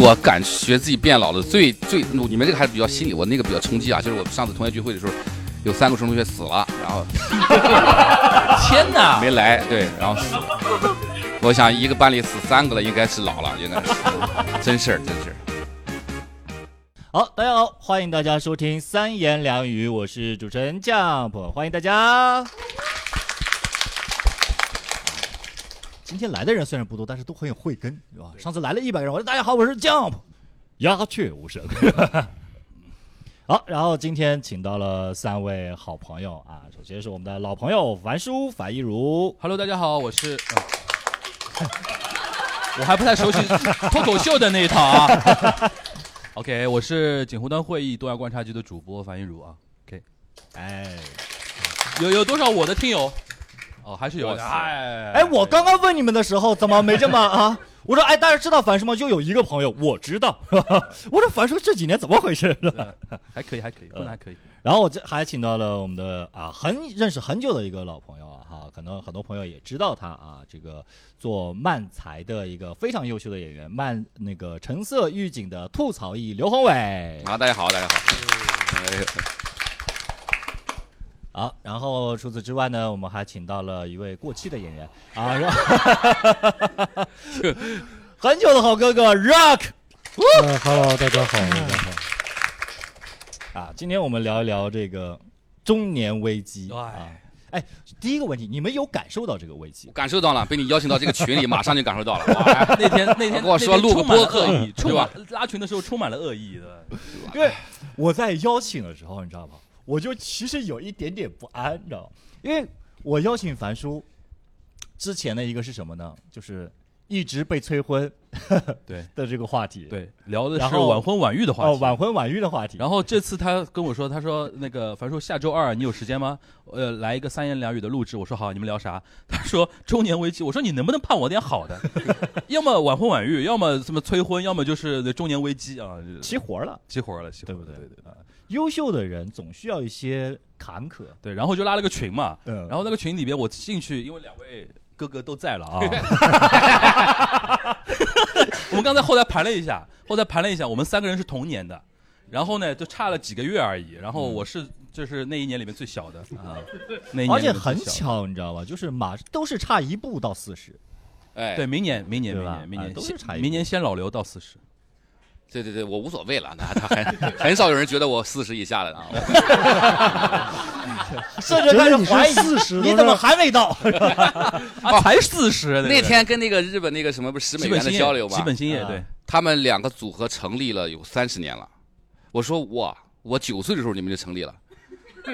我感觉自己变老了，最最你们这个还是比较心理，我那个比较冲击啊，就是我上次同学聚会的时候，有三个初中同学死了，然后 天哪！没来，对，然后死了。我想一个班里死三个了，应该是老了，应该是真事儿，真事儿。好，大家好，欢迎大家收听三言两语，我是主持人 Jump，欢迎大家。今天来的人虽然不多，但是都很有慧根，对吧？上次来了一百个人，我说大家好，我是 Jump，鸦雀无声。好，然后今天请到了三位好朋友啊，首先是我们的老朋友樊叔樊一茹，Hello，大家好，我是，呃 我还不太熟悉脱口秀的那一套啊。OK，我是锦湖端会议东亚观察局的主播樊一茹啊。OK，哎有有多少我的听友？哦，还是有的。哇塞哎哎，我刚刚问你们的时候，怎么没这么啊？我说，哎，大家知道樊叔吗？就有一个朋友，我知道。我说樊叔这几年怎么回事？还可以，还可以，混的还可以。然后我这还请到了我们的啊很认识很久的一个老朋友啊哈，可能很多朋友也知道他啊，这个做漫才的一个非常优秀的演员，漫那个橙色预警的吐槽艺刘宏伟。啊，大家好，大家好。哎 好，然后除此之外呢，我们还请到了一位过气的演员啊，然后 很久的好哥哥 Rock 呃，Hello，大家好，大家好。啊，今天我们聊一聊这个中年危机啊。哎，哎，第一个问题，你们有感受到这个危机？感受到了，被你邀请到这个群里，马上就感受到了。哇那天那天跟我说录个播客对吧拉群的时候充满了恶意的。因为我在邀请的时候，你知道吗？我就其实有一点点不安，你知道吗？因为我邀请樊叔之前的一个是什么呢？就是一直被催婚 对的这个话题，对，聊的然后是晚婚晚育的话哦，题。晚婚晚育的话题。然后这次他跟我说，他说那个樊叔下周二你有时间吗？呃，来一个三言两语的录制。我说好，你们聊啥？他说中年危机。我说你能不能盼我点好的？要么晚婚晚育，要么什么催婚，要么就是中年危机啊，齐活了，齐活了，起火了，对不对对对对优秀的人总需要一些坎坷。对。然后就拉了个群嘛，嗯然后那个群里边我进去，因为两位哥哥都在了啊。我们刚才后台盘了一下，后台盘了一下，我们三个人是同年的，然后呢就差了几个月而已。然后我是就是那一年里面最小的啊，那一年而且很。巧，你知道吧？就是马都是差一步到四十。哎，对，明年明年明年明啊年先都是差一步明年先老刘到四十。对对对，我无所谓了，那他很 很少有人觉得我四十以下的啊。甚至 开始怀疑四十你是40你怎么还没到？啊，才四十那天跟那个日本那个什么不是十美元的交流吧基，本兴业啊对。他们两个组合成立了有三十年了。我说哇，我九岁的时候你们就成立了。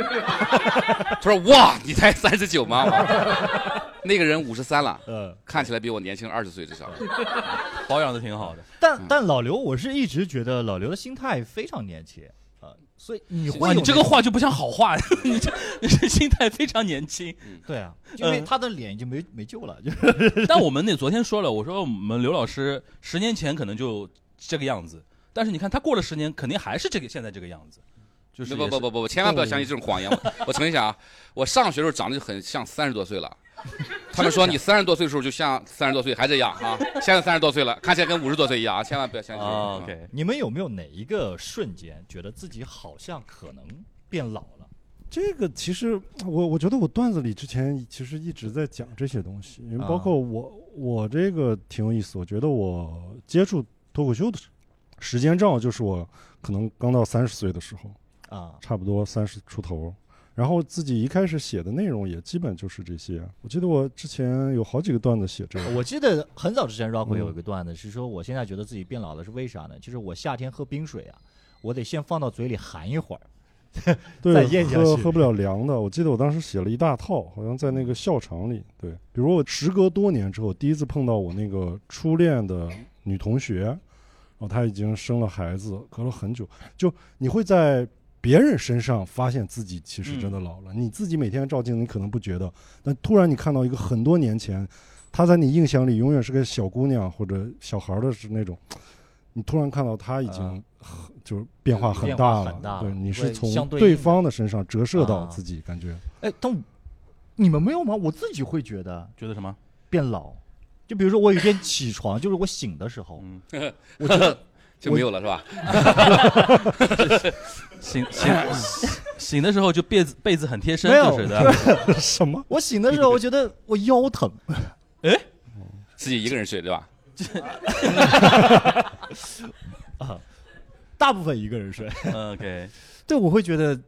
他说哇，你才三十九吗？那个人五十三了，嗯，看起来比我年轻二十岁至少。保养的挺好的。但但老刘，我是一直觉得老刘的心态非常年轻啊，所以你会这个话就不像好话，你这你这心态非常年轻。对啊，因为嗯他的脸已经没没救了，就是但我们那昨天说了，我说我们刘老师十年前可能就这个样子，但是你看他过了十年，肯定还是这个现在这个样子，就是是不不不不不，千万不要相信这种谎言。我我承认一下啊，我上学的时候长得就很像三十多岁了。他们说你三十多岁的时候就像三十多岁还这样啊，现在三十多岁了，看起来跟五十多岁一样啊，千万不要相信。啊，OK，你们有没有哪一个瞬间觉得自己好像可能变老了？这个其实我我觉得我段子里之前其实一直在讲这些东西，因为包括我、我这个挺有意思。我觉得我接触脱口秀的时时间正好就是我可能刚到三十岁的时候，啊，差不多三十出头。然后自己一开始写的内容也基本就是这些。我记得我之前有好几个段子写这个，我记得很早之前 Rock 嗯有一个段子是说，我现在觉得自己变老了是为啥呢？就是我夏天喝冰水啊，我得先放到嘴里含一会儿，再 对，咽下去喝喝不了凉的。我记得我当时写了一大套，好像在那个校场里。对，比如我时隔多年之后，第一次碰到我那个初恋的女同学，然后她已经生了孩子，隔了很久，就你会在别人身上发现自己其实真的老了。你自己每天照镜子，你可能不觉得，但突然你看到一个很多年前，她在你印象里永远是个小姑娘或者小孩儿的是那种。你突然看到她已经很就是变化很大了，大了对，你是从对方的身上折射到啊自己，感觉哎，但你们没有吗？我自己会觉得觉得什么？变老，就比如说我有一天起床，就是我醒的时候，嗯，我觉得就没有了是吧？醒醒醒的时候就被子被子很贴身，没有就是的。什么？我醒的时候，我觉得我腰疼。哎自己一个人睡对吧？大部分一个人睡，嗯 OK，对，我会觉得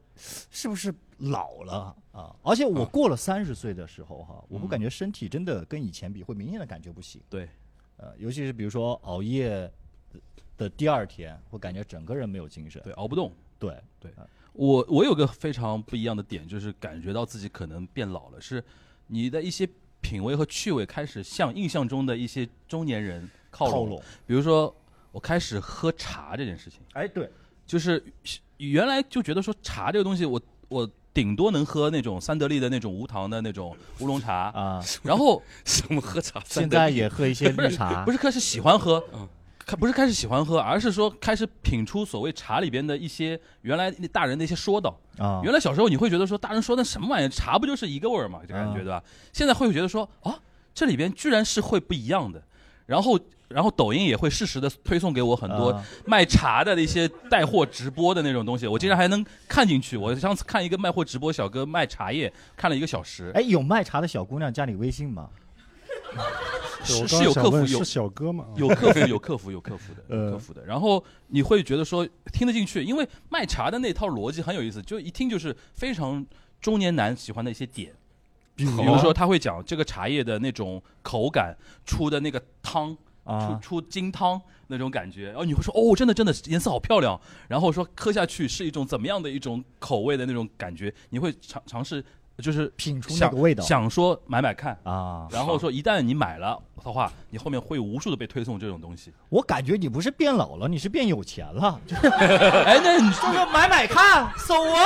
是不是老了啊？而且我过了三十岁的时候哈，我会感觉身体真的跟以前比，会明显的感觉不行。对，呃，尤其是比如说熬夜的第二天，我感觉整个人没有精神。对，熬不动。对。对。我我有个非常不一样的点，就是感觉到自己可能变老了，是你的一些品味和趣味开始向印象中的一些中年人靠拢。靠拢。比如说，我开始喝茶这件事情，哎，对，就是原来就觉得说茶这个东西我，我顶多能喝那种三得利的那种无糖的那种乌龙茶，啊，然后 什么喝茶？现在也喝一些绿茶，不是开始喜欢喝。嗯，开不是开始喜欢喝，而是说开始品出所谓茶里边的一些原来那大人的一些说道。啊，原来小时候你会觉得说大人说的什么玩意儿，茶不就是一个味儿嘛，就感觉啊对吧？现在会觉得说啊，这里边居然是会不一样的。然后，然后抖音也会适时的推送给我很多啊卖茶的一些带货直播的那种东西，我竟然还能看进去。我上次看一个卖货直播小哥卖茶叶，看了一个小时，哎，有卖茶的小姑娘加你微信吗？是是有客服有小哥吗？有客服，有客服，有客服的，呃有客服的。然后你会觉得说听得进去，因为卖茶的那套逻辑很有意思，就一听就是非常中年男喜欢的一些点。比比如说，他会讲这个茶叶的那种口感，出的那个汤，啊出出金汤那种感觉，然后你会说哦，真的真的颜色好漂亮，然后说喝下去是一种怎么样的一种口味的那种感觉，你会尝尝试，就是品出那想个味道想说买买看。啊。然后说，一旦你买了的话，你后面会无数的被推送这种东西。我感觉你不是变老了，你是变有钱了，就 是哎，那你说说买买看，搜啊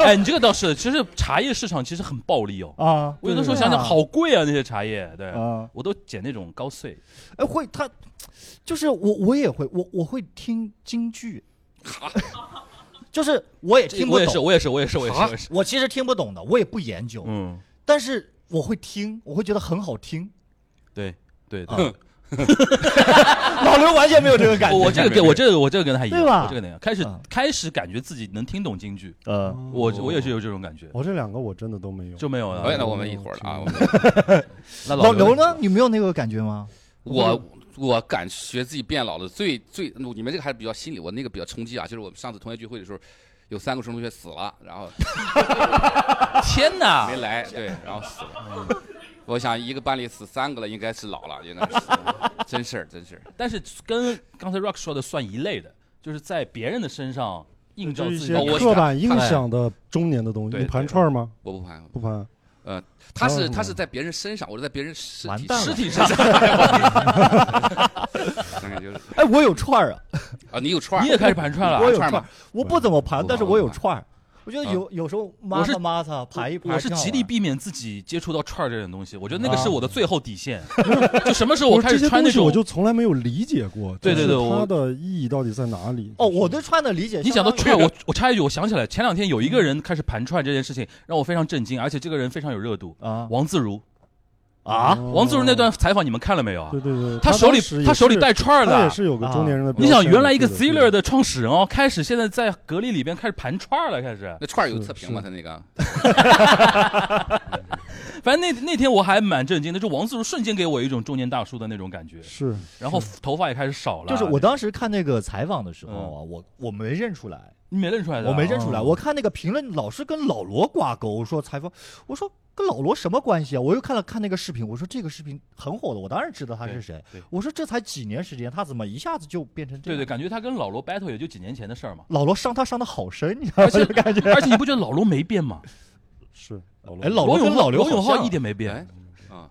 哎，你这个倒是，其实茶叶市场其实很暴利哦。啊！我有的时候想想，好贵啊，那些茶叶，对，啊，我都捡那种高碎。哎，会他就是我，我也会，我我会听京剧，就是我也听不我也是，懂，我也是，我也是，我也是，我也是。我其实听不懂的，我也不研究，嗯，但是我会听，我会觉得很好听。对对。老刘完全没有这个感觉，我这个跟我这个我这个跟他一样，对吧我这个那样，开始嗯开始感觉自己能听懂京剧，呃，我我也是有这种感觉，我这两个我真的都没有。就没有哎，了。那我们一会儿了啊。那 老刘？呢？你没有那个感觉吗？我我感觉自己变老了，最最你们这个还是比较心理，我那个比较冲击啊。就是我们上次同学聚会的时候，有三个初中同学死了，然后 天哪没！来，对，然后死了。我想一个班里死三个了，应该是老了，应该是真事儿，真事儿。但是跟刚才 Rock 说的算一类的，就是在别人的身上映照自己刻板印象的中年的东西，你盘串吗？我不盘，不盘。他是哦。他是在别人身上，我是在别人尸体尸体 身上，看看就是哎，我有串儿啊，啊，你有串儿，你也开始盘串了 我有串儿？，我不怎么盘，但是我有串儿。我觉得有有时候抹我是擦抹擦，盘一排，我是极力避免自己接触到串儿这种东西，我觉得那个啊是我的最后底线。就什么时候我开始穿那种东西我就从来没有理解过，对对对我它的意义到底在哪里？哦，我对串的理解，你讲到串，我我插一句，我想起来，前两天有一个人开始盘串这件事情，让我非常震惊，而且这个人非常有热度。啊王自如，啊，哦王自如那段采访你们看了没有啊？对对对，他手里他手里带串儿的。也是有个中年人的你。想，原来一个 Ziller 的创始人哦，开始现在在格力里边开始盘串儿了，开始。那串儿有测评吗？他那个 反正那那天我还蛮震惊的，就王自如瞬间给我一种中年大叔的那种感觉，是然后头发也开始少了。就是我当时看那个采访的时候嗯啊，我我没认出来，你没认出来的啊，我没认出来。哦我看那个评论老是跟老罗挂钩，说采访，我说跟老罗什么关系啊？我又看了看那个视频，我说这个视频很火的，我当然知道他是谁。我说这才几年时间，他怎么一下子就变成这样？对对，感觉他跟老罗 battle 也就几年前的事儿嘛。老罗伤他伤的好深，你知道吗？而且感觉。而且你不觉得老罗没变吗？是老哎，老罗跟老刘永浩一点没变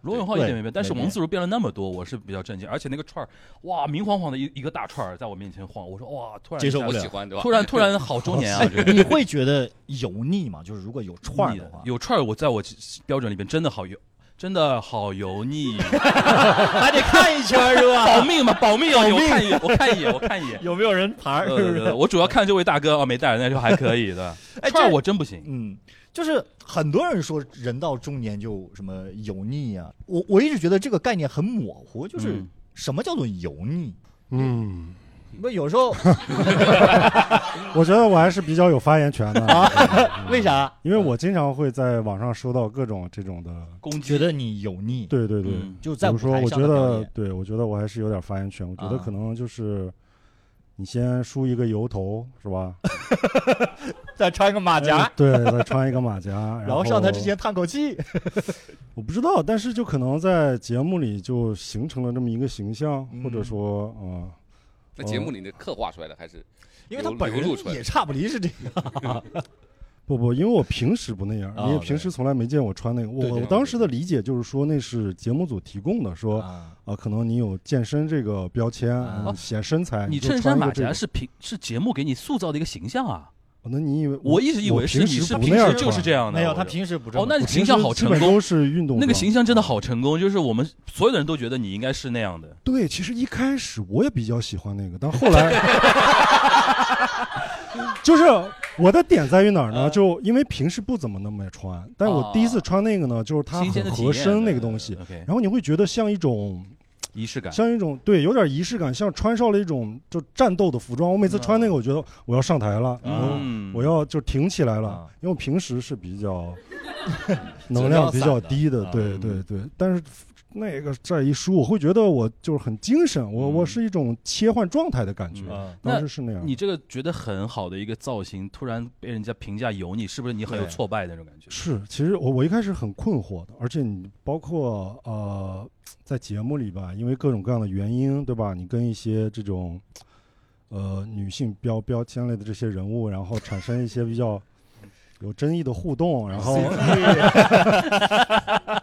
罗永浩一点没变，但是王自如变了那么多，我是比较震惊。而且那个串儿，哇，明晃晃的一一个大串儿在我面前晃，我说哇，突然接受不了我喜欢对吧？突然突然好中年啊！你会觉得油腻吗？就是如果有串儿的话，有串儿，我在我标准里边真的好油，真的好油腻，还得看一圈儿是吧？保命嘛，保命啊！我看一眼，我看一眼，我看一眼。有没有人盘儿？呃，我主要看这位大哥啊，没带，那就还可以的。哎串儿这我真不行，嗯，就是很多人说人到中年就什么油腻啊，我我一直觉得这个概念很模糊，就是嗯。什么叫做油腻？嗯，不，有时候我觉得我还是比较有发言权的，啊，为啥？因为我经常会在网上收到各种这种的，攻击。觉得你油腻，对对对，嗯。就在舞比如说，我觉得对，我觉得我还是有点发言权。我觉得啊。可能就是你先梳一个油头，是吧？再穿一个马甲哎，对，再穿一个马甲，然然后上台之前叹口气，我不知道，但是就可能在节目里就形成了这么一个形象，嗯或者说，嗯、在节目里那刻画出来的还是因为他本人也差不离是这样。不不，因为我平时不那样，啊你也平时从来没见我穿那个。我我当时的理解就是说，那是节目组提供的，说啊、啊可能你有健身这个标签，啊嗯显身材，你衬衫马甲是平是节目给你塑造的一个形象啊！哦那你以为我一直以为是你是平时就是这样的。没有，他平时不这样哦，那你形象好成功都，是运动那个形象真的好成功，就是我们所有的人都觉得你应该是那样的。对，其实一开始我也比较喜欢那个，但后来，就是我的点在于哪儿呢？啊就因为平时不怎么那么穿，但是我第一次穿那个呢，就是它很合身那个东西，然后你会觉得像一种仪式感。像一种对，有点仪式感，像穿上了一种就战斗的服装。我每次穿那个，我觉得我要上台了，我嗯，我要就挺起来了啊，因为我平时是比较 能量比较低的啊，对对对。但是那个这一梳，我会觉得我就是很精神，我嗯我是一种切换状态的感觉，啊，当时是那样。你这个觉得很好的一个造型，突然被人家评价油腻，是不是你很有挫败的那种感觉？是，其实我我一开始很困惑的，而且你包括呃，在节目里吧，因为各种各样的原因，对吧？你跟一些这种呃女性标标签类的这些人物，然后产生一些比较有争议的互动，然后啊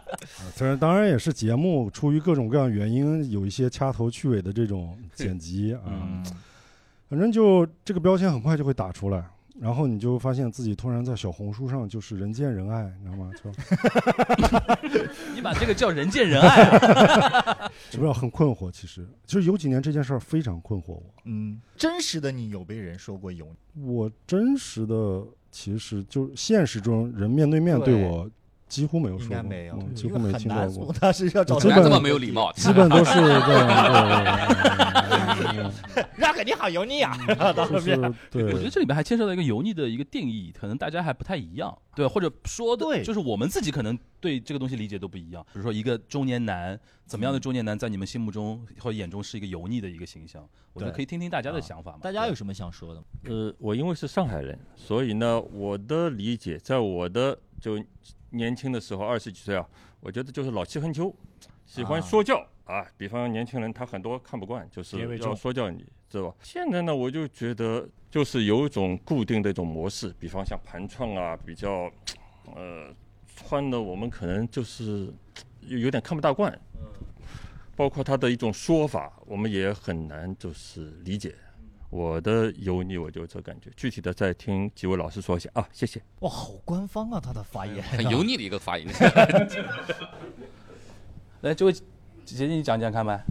虽然当然也是节目出于各种各样原因，有一些掐头去尾的这种剪辑啊，嗯，反正就这个标签很快就会打出来。然后你就发现自己突然在小红书上就是人见人爱，你知道吗？就 你把这个叫人见人爱，知不知道很困惑。其实，其实有几年这件事儿非常困惑我。嗯，真实的你有被人说过有？我真实的其实就现实中人面对面对对我几乎没有说过，应该没有，嗯几乎没听到过，他是要找基本本来这么没有礼貌，基本都是这样。那肯定好油腻啊！对当就时是对，我觉得这里面还牵涉到一个油腻的一个定义，可能大家还不太一样，对，或者说的，对就是我们自己可能对这个东西理解都不一样。比如说一个中年男，怎么样的中年男在你们心目中或者眼中是一个油腻的一个形象？我觉得可以听听大家的想法嘛。大家有什么想说的？呃，我因为是上海人，所以呢，我的理解，在我的就年轻的时候，二十几岁啊，我觉得就是老气横秋，喜欢啊说教啊。比方年轻人他很多看不惯，就是要说教你，知道吧？现在呢，我就觉得就是有一种固定的一种模式，比方像盘创啊，比较呃穿的我们可能就是有有点看不大惯，包括他的一种说法，我们也很难就是理解。我的油腻我就这感觉，具体的再听几位老师说一下。啊，谢谢。哇，好官方啊，他的发言。很油腻的一个发言。来，这位姐姐你讲讲看呗，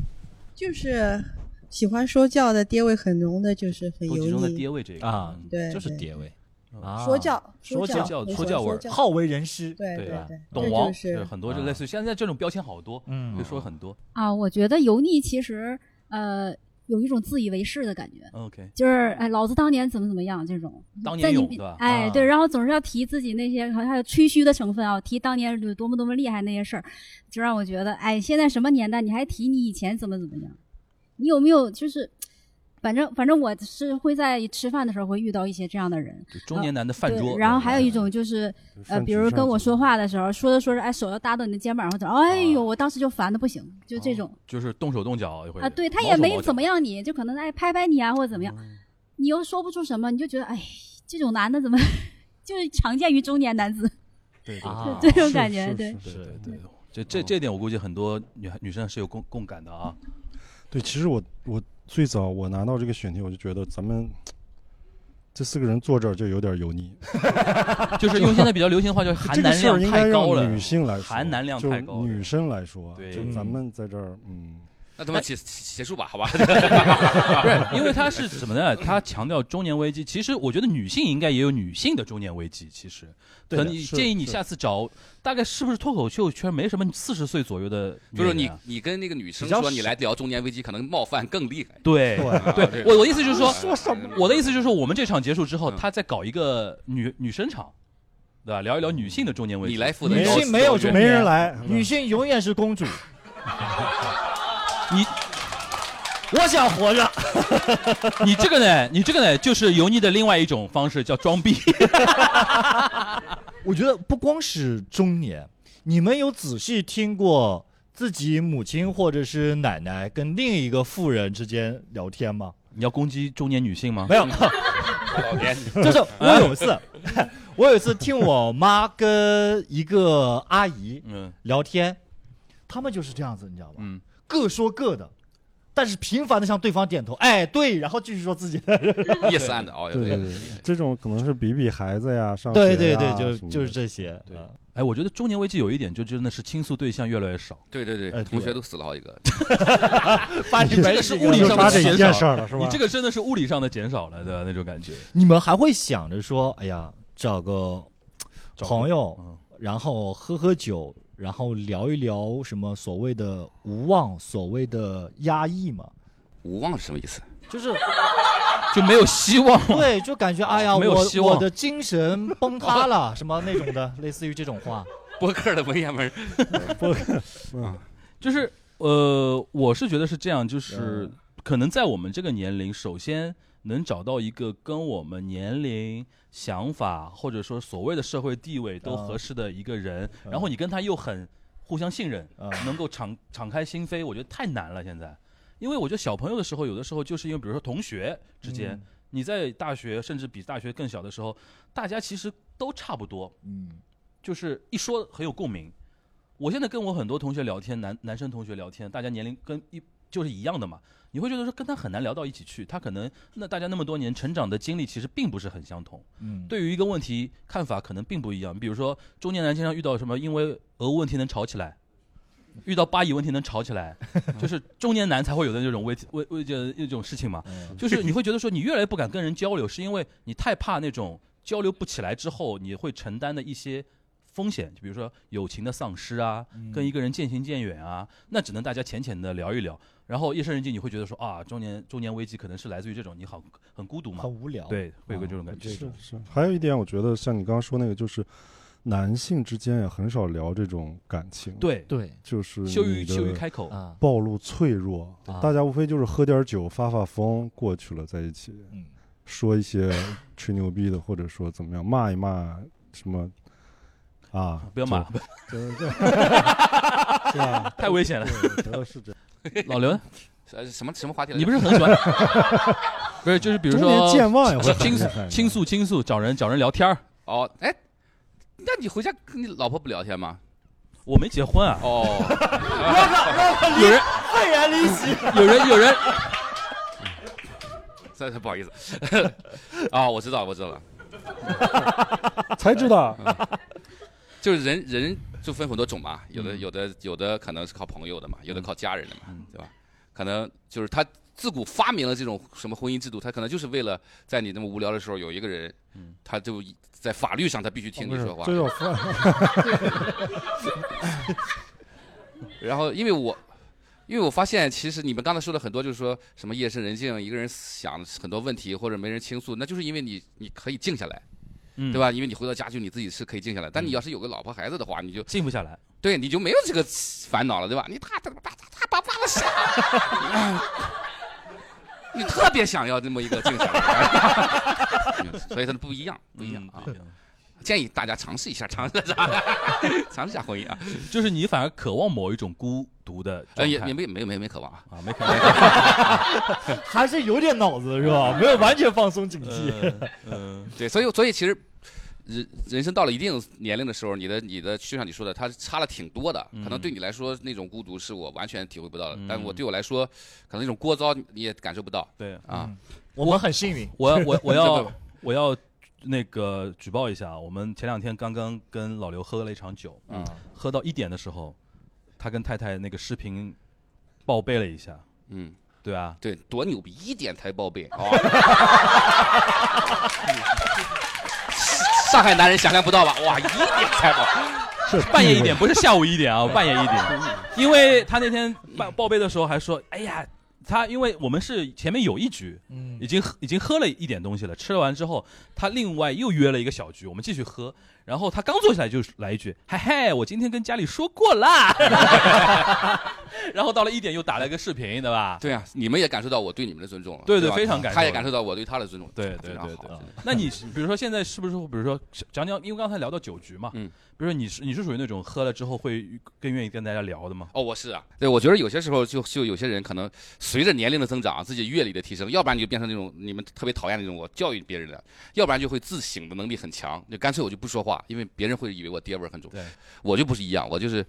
就是喜欢说教的，爹味很浓的，就是很油腻。爹味这个。啊嗯对，就是对。爹味。啊，说教，说教，说教味好为人师，对对对对，懂王。是对很多就类似于现在这种标签好多，嗯。就说很多。啊，我觉得油腻其实呃有一种自以为是的感觉，OK，就是哎，老子当年怎么怎么样这种，当年勇对吧？哎，啊对，然后总是要提自己那些好像有吹嘘的成分啊，提当年有多么多么厉害那些事儿，就让我觉得，哎，现在什么年代你还提你以前怎么怎么样？你有没有就是，反正反正我是会在吃饭的时候会遇到一些这样的人，就中年男的饭桌对，，然后还有一种就是呃，比如跟我说话的时候，说着说着，哎，手要搭到你的肩膀上，或者，哎呦，我当时就烦的不行，就这种就是动手动脚一会啊，对他也没怎么样，样你，就可能哎拍拍你啊，或者怎么样，你又说不出什么，你就觉得哎，这种男的怎么 就是常见于中年男子，对对啊这种感觉，对，对对对，这这这点我估计很多女女生是有共共感的啊。对，其实我我最早我拿到这个选题，我就觉得咱们这四个人坐这儿就有点油腻。就是用现在比较流行的话，叫含 这个男量事儿应该太高了让。女性来说，含男量就太高了女生来说，对就咱们在这儿，嗯，那他妈结结束吧，好吧？不是，因为他是什么呢？他强调中年危机。其实我觉得女性应该也有女性的中年危机。其实，可能是建议你下次找，大概是不是脱口秀圈没什么四十岁左右的女就是你？你跟那个女生说你来聊中年危机，可能冒犯更厉害。对对对，我我意思就是说，说什么？我的意思就是说，我们这场结束之后，嗯他再搞一个女女生场，对吧？聊一聊女性的中年危机。你来负责女性没有就没人来，女性永远是公主。你我想活着。你这个呢？你这个呢，就是油腻的另外一种方式，叫装逼。我觉得不光是中年，你们有仔细听过自己母亲或者是奶奶跟另一个妇人之间聊天吗？你要攻击中年女性吗？没有，老年就是我有一次，我有一次听我妈跟一个阿姨嗯聊天，他们就是这样子，你知道吗？嗯，各说各的，但是频繁的向对方点头，哎，对，然后继续说自己的。yes and 哦，对对对，这种可能是比比孩子呀，上对对对，就就是这些。对嗯哎，我觉得中年危机有一点，就真的是倾诉对象越来越少。对对对，哎同学都死了好几个。发 你这个是物理上的减少了是吧？你这个真的是物理上的减少了，的？那种感觉。你们还会想着说，哎呀，找个找个朋友，嗯然后喝喝酒，然后聊一聊什么所谓的无望，所谓的压抑嘛？无望是什么意思？就是 就没有希望。对，就感觉哎呀，我 没有希望我的精神崩塌了，什么那种的，类似于这种话。播客的文言文，嗯就是呃，我是觉得是这样，就是嗯可能在我们这个年龄，首先能找到一个跟我们年龄、想法或者说所谓的社会地位都嗯合适的一个人，嗯。然后你跟他又很互相信任，嗯。能够敞敞开心扉，我觉得太难了。现在，因为我觉得小朋友的时候，有的时候就是因为比如说同学之间，嗯。你在大学甚至比大学更小的时候，大家其实都差不多，嗯。就是一说很有共鸣。我现在跟我很多同学聊天，男男生同学聊天，大家年龄跟一就是一样的嘛，你会觉得说跟他很难聊到一起去，他可能那大家那么多年成长的经历其实并不是很相同，嗯，对于一个问题看法可能并不一样。比如说中年男经常遇到什么，因为俄乌问题能吵起来。遇到巴以问题能吵起来，就是中年男才会有的那种危危危这一种事情嘛。嗯就是你会觉得说你越来越不敢跟人交流，是因为你太怕那种交流不起来之后你会承担的一些风险，就比如说友情的丧失啊，嗯。跟一个人渐行渐远啊，那只能大家浅浅的聊一聊。然后夜深人静，你会觉得说啊，中年中年危机可能是来自于这种你好很孤独嘛很，无聊。对，会有个这种感觉。这是是，还有一点，我觉得像你刚刚说那个，就是男性之间也很少聊这种感情，，对，对就是羞于羞于开口，啊，暴露脆弱，啊。大家无非就是喝点酒发发疯过去了，在一起嗯。说一些吹牛逼的，或者说怎么样骂一骂什么啊，不要骂，对，对 是吧？太危险了。对，主要是这。老刘，呃，什么什么话题？你不是很喜欢？不是，就是比如中年说健忘也会倾诉倾诉倾诉，找人找人聊天儿。哦，哎，那你回家跟你老婆不聊天吗？我没结婚啊，哦，有人愤然离席。有人有人，这不好意思。啊，我知道，我知道了，才知道，就是人人就分很多种嘛，有的嗯有的有的可能是靠朋友的嘛，有的靠家人的嘛嗯，对吧？可能就是他自古发明了这种什么婚姻制度，他可能就是为了在你那么无聊的时候有一个人嗯，他就在法律上他必须听你说话然后因为我。因为我发现，其实你们刚才说的很多，就是说什么夜深人静，一个人想很多问题，或者没人倾诉，那就是因为你你可以静下来，嗯对？吧？因为你回到家就你自己是可以静下来。但你要是有个老婆孩子的话，你就静不下来。对你就没有这个烦恼了，对吧？你他他他他他爸爸了啥？你特别想要这么一个静下来，嗯所以它不一样，不一样啊！嗯建议大家尝试一下，尝试一下，尝试一下婚姻啊！就是你反而渴望某一种孤独的呃，状态也也没没没没渴望啊，啊，没渴望。还是有点脑子是吧？没有完全放松警惕。嗯嗯对，所以所以其实人人生到了一定年龄的时候，你的你的就像你说的，它差了挺多的。可能嗯对你来说，那种孤独是我完全体会不到的，嗯但我对我来说，可能那种聒噪你也感受不到对，啊。我们很幸运。我 我我要我要那个举报一下，我们前两天刚刚跟老刘喝了一场酒，嗯喝到一点的时候，他跟太太那个视频报备了一下，嗯，对啊，对，多牛逼，一点才报备啊！上海男人想象不到吧？哇，一点才报，是半夜一点，不是下午一点啊，半夜一点。因为他那天报报备的时候还说，哎呀，他因为我们是前面有一局，嗯已经已经喝了一点东西了，吃了完之后，他另外又约了一个小局，我们继续喝。然后他刚坐下来就来一句：“嘿嘿，我今天跟家里说过啦。”然后到了一点又打了一个视频，对吧？对啊，你们也感受到我对你们的尊重了，对对吧非常感谢他也感受到我对他的尊重，对对非常好对对。那你比如说现在是不是，比如说讲讲，因为刚才聊到酒局嘛，嗯，比如说你是你是属于那种喝了之后会更愿意跟大家聊的吗？哦，我是啊，对，我觉得有些时候就就有些人可能随着年龄的增长，自己阅历的提升，要不然你就变成那种你们特别讨厌那种我教育别人的，要不然就会自省的能力很强，就干脆我就不说话，因为别人会以为我爹味儿很重。对，我就不是一样，我就是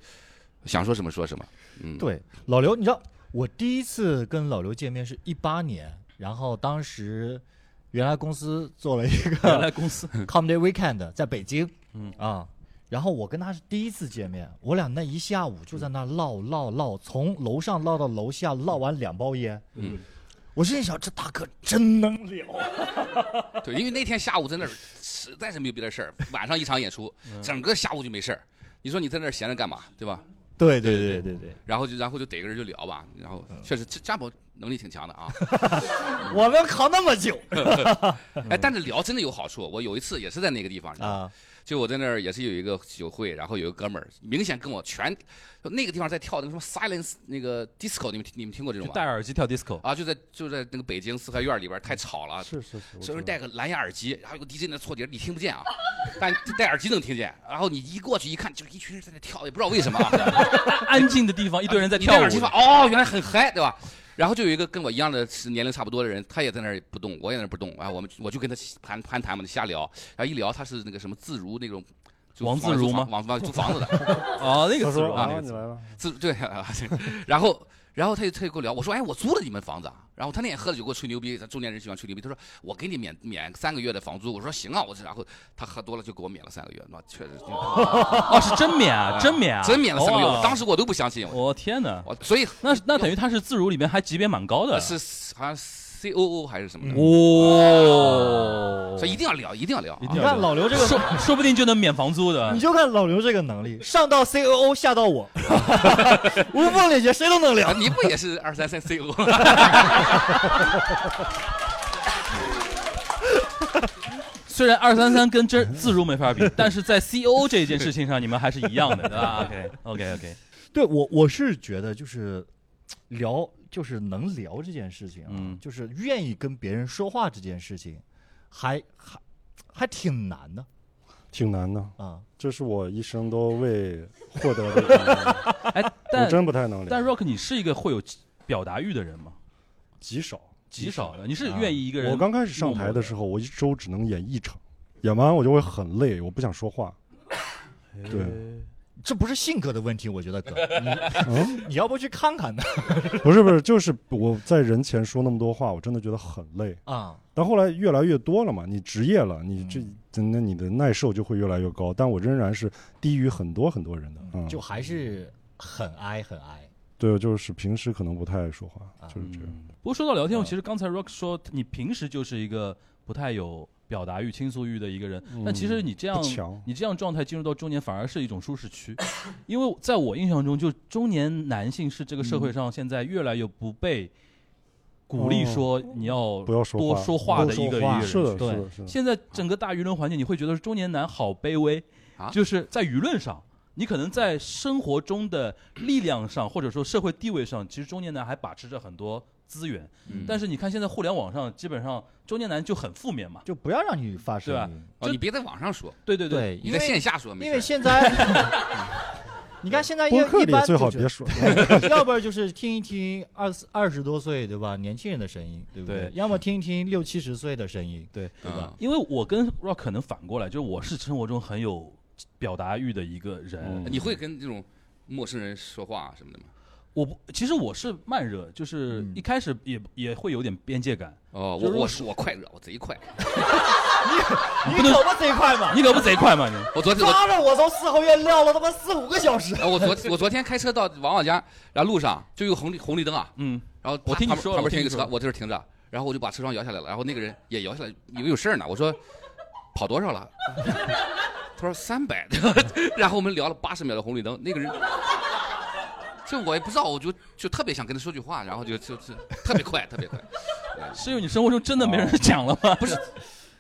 想说什么说什么。嗯，，对，老刘，你知道我第一次跟老刘见面是一八年，然后当时原来公司做了一个原来公司 Comedy Weekend 在北京，嗯啊，然后我跟他是第一次见面，我俩那一下午就在那唠唠唠，从楼上唠到楼下，唠完两包烟。嗯，我心里想，这大哥真能聊。对，因为那天下午在那儿实在是没有别的事儿，晚上一场演出，整个下午就没事儿。你说你在那儿闲着干嘛，对吧？对对对对对，然后就然后就逮个人就聊吧，然后确实这占卜能力挺强的啊。我们扛那么久哎，但是聊真的有好处。我有一次也是在那个地方，啊！就我在那儿也是有一个酒会，然后有一个哥们儿明显跟我全那个地方在跳那个什么 silence 那个 disco，你们听你们听过这种吗？戴耳机跳 disco，啊，就在就在那个北京四合院里边太吵了，是是是，所有人戴个蓝牙耳机，然后有个 DJ 在那错碟，你听不见啊，但戴耳机能听见。然后你一过去一看，就一群人在那跳，也不知道为什么啊。安静的地方一堆人在跳舞你戴耳机发，哦，原来很嗨，对吧？然后就有一个跟我一样的是年龄差不多的人，他也在那儿不动，我也在那儿不动啊。我们我就跟他攀攀谈嘛，瞎聊。然后一聊，他是那个什么自如那种，就王自如吗房房租房子的，哦，那个自如啊那个自对，啊 然后然后他就他就跟我聊，我说哎，我租了你们房子啊。然后他那天喝了酒给我吹牛逼，他中年人喜欢吹牛逼，他说我给你免免三个月的房租，我说行啊，我这然后他喝多了就给我免了三个月，那确实哦是真免啊，真免啊，真免了三个月，我当时我都不相信，我我天哪，我所以那那等于他是自如里面还级别蛮高的，是好像 C O O 还是什么的，哦，所以一定要聊，一定要聊。啊，你看老刘这个说说不定就能免房租的。你。就看老刘这个能力，上到 COO，下到我，无缝链接，谁都能聊。啊。你不也是二三三 C O？虽然二三三跟真自如没法比，但是在 C O 这件事情上，你们还是一样的，对吧？OK OK OK，对我我是觉得就是聊，就是能聊这件事情啊，嗯就是愿意跟别人说话这件事情，还还还挺难的挺难的。啊。这是我一生都未获得的 哎，我但真不太能但聊，Rock，你是一个会有表达欲的人吗？极少。极少的，你是愿意一个人。我刚开始上台的时候，我一周只能演一场，演完我就会很累，我不想说话。对，这不是性格的问题，我觉得哥，你嗯，你要不去看看呢？不是不是，就是我在人前说那么多话，我真的觉得很累。啊，但后来越来越多了嘛，你职业了，你这嗯那你的耐受就会越来越高，但我仍然是低于很多很多人的。嗯，就还是很哀很哀。对，就是平时可能不太爱说话，啊就是这样。不过说到聊天，我其实刚才 Rock 说你平时就是一个不太有表达欲、倾诉欲的一个人，嗯。但其实你这样你这样状态进入到中年反而是一种舒适区，因为在我印象中，就中年男性是这个社会上现在越来越不被鼓励说你要哦不要说多说话的一个人。是的，群是的，是的。现在整个大舆论环境，你会觉得中年男好卑微，啊？就是在舆论上，你可能在生活中的力量上，或者说社会地位上，其实中年男还把持着很多资源。嗯但是你看现在互联网上，基本上中年男就很负面嘛。就不要让你发声对吧。哦，你别在网上说，对对，对，你在因为线下说没，因为现在 你看现在一一般最好别说。要不然就是听一听二十二十多岁对吧年轻人的声音，对不对？对要么听一听六七十岁的声音，对对吧？因为我跟 Rock 可能反过来，就是我是生活中很有表达欲的一个人。嗯你会跟这种陌生人说话什么的吗？我不，其实我是慢热，就是嗯一开始也也会有点边界感。哦，我我是我快热，我贼快。你不能可不贼快吗！你可不贼快吗？你我昨天我抓着我从四合院撂了他妈四五个小时。呃我昨我昨天开车到王王家，然后路上就有红绿红绿灯啊，嗯，然后我听你说旁边停一个车，我听你说了我这儿停着，然后我就把车窗摇下来了，然后那个人也摇下来，以为有事儿呢。我说跑多少了？他说三百，然后我们聊了八十秒的红绿灯，那个人。就我也不知道，我就就特别想跟他说句话，然后就就就特别快，特别快。是因为你生活中真的没人讲了吗？不是，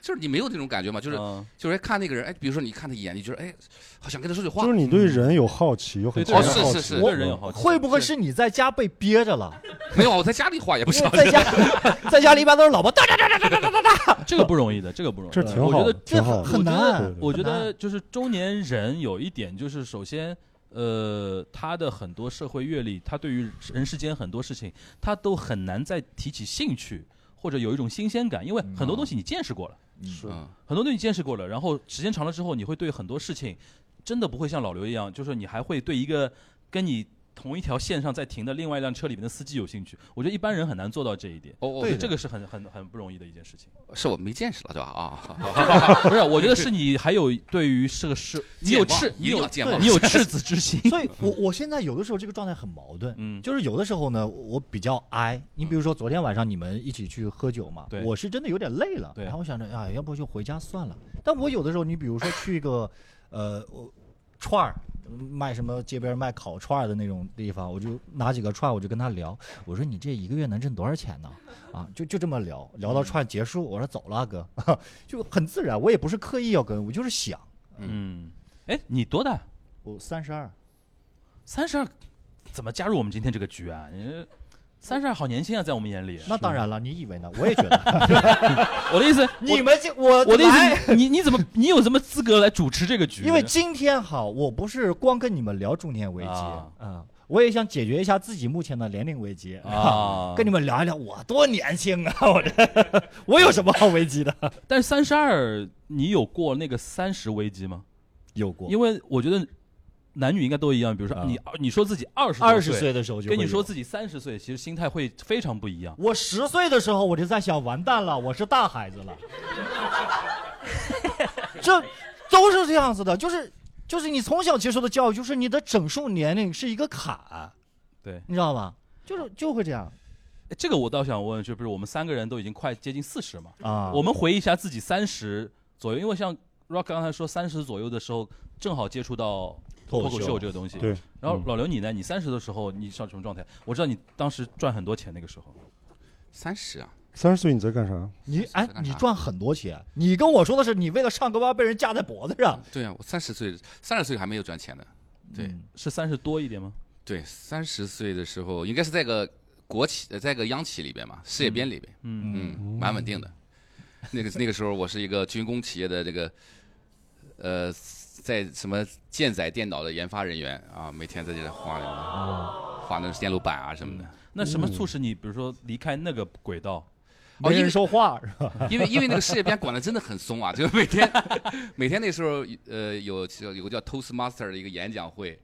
就是你没有那种感觉吗？就是嗯就是看那个人，哎，比如说你看他一眼，你觉得哎，好想跟他说句话就。是你对人有好奇，有很对强的好奇。是是是对人有好奇会不会是你在家被憋着了？没有，我在家里话也不少。在家，在家里一般都是老婆哒哒哒哒哒哒哒哒哒，这个不容易的，这个不容易。这挺好，我觉得挺好。很难我觉得就是中年人有一点，就是首先，呃，他的很多社会阅历，他对于人世间很多事情，他都很难再提起兴趣，或者有一种新鲜感，因为很多东西你见识过了，是。嗯，很多东西你见识过了，然后时间长了之后，你会对很多事情真的不会像老刘一样，就是你还会对一个跟你同一条线上在停的另外一辆车里面的司机有兴趣。我觉得一般人很难做到这一点。哦哦，对这个是很很很不容易的一件事情。是我没见识了，对吧？啊，不是，我觉得是你还有对于这个事，你有赤，你有你有赤子之心。所以我我现在有的时候这个状态很矛盾，嗯，就是有的时候呢，我比较哀。你比如说昨天晚上你们一起去喝酒嘛，对我是真的有点累了，对然后我想着啊，要不就回家算了。但我有的时候，你比如说去一个呃我串儿。卖什么街边卖烤串的那种地方，我就拿几个串，我就跟他聊。我说你这一个月能挣多少钱呢？啊，就就这么聊，聊到串结束，我说走了哥，就很自然。我也不是刻意要跟，我就是想。嗯，哎，你多大？我三十二，三十二，怎么加入我们今天这个局啊？你三十二好年轻啊，在我们眼里。那当然了，你以为呢？我也觉得。我的意思，你们这我我的意思，你你怎么你有什么资格来主持这个局？因为今天好，我不是光跟你们聊中年危机啊啊，我也想解决一下自己目前的年龄危机啊跟你们聊一聊我多年轻啊，我这我有什么好危机的？但是三十二，你有过那个三十危机吗？有过因为我觉得男女应该都一样。比如说啊你你说自己二十二十岁的时候就跟你说自己三十岁，其实心态会非常不一样。我十岁的时候我就在想，完蛋了，我是大孩子了。这都是这样子的，就是就是你从小接受的教育，就是你的整数年龄是一个坎，对，你知道吧？就是就会这样哎这个我倒想问，就比如我们三个人都已经快接近四十嘛，啊。我们回忆一下自己三十左右，因为像 Rock 刚才说三十左右的时候，正好接触到脱口秀秀这个东西。对。然后嗯老刘你呢？你三十的时候你上什么状态？我知道你当时赚很多钱那个时候。三十啊，三十岁你在干啥？你哎你赚很多钱，你跟我说的是你为了上个班被人架在脖子上。对啊，我三十岁，三十岁还没有赚钱呢。对嗯是三十多一点吗？对，三十岁的时候应该是在个国企，呃在个央企里边嘛，事业编里边，嗯，嗯，蛮稳定的。那个那个时候，我是一个军工企业的这个，呃，在什么舰载电脑的研发人员啊，每天在这里画那个画那个电路板啊什么的。那什么促使你，比如说离开那个轨道？哦，因为说话 是吧？因为因为那个事业编管的真的很松啊，就是每天每天那时候呃有有个叫 Toastmaster 的一个演讲会，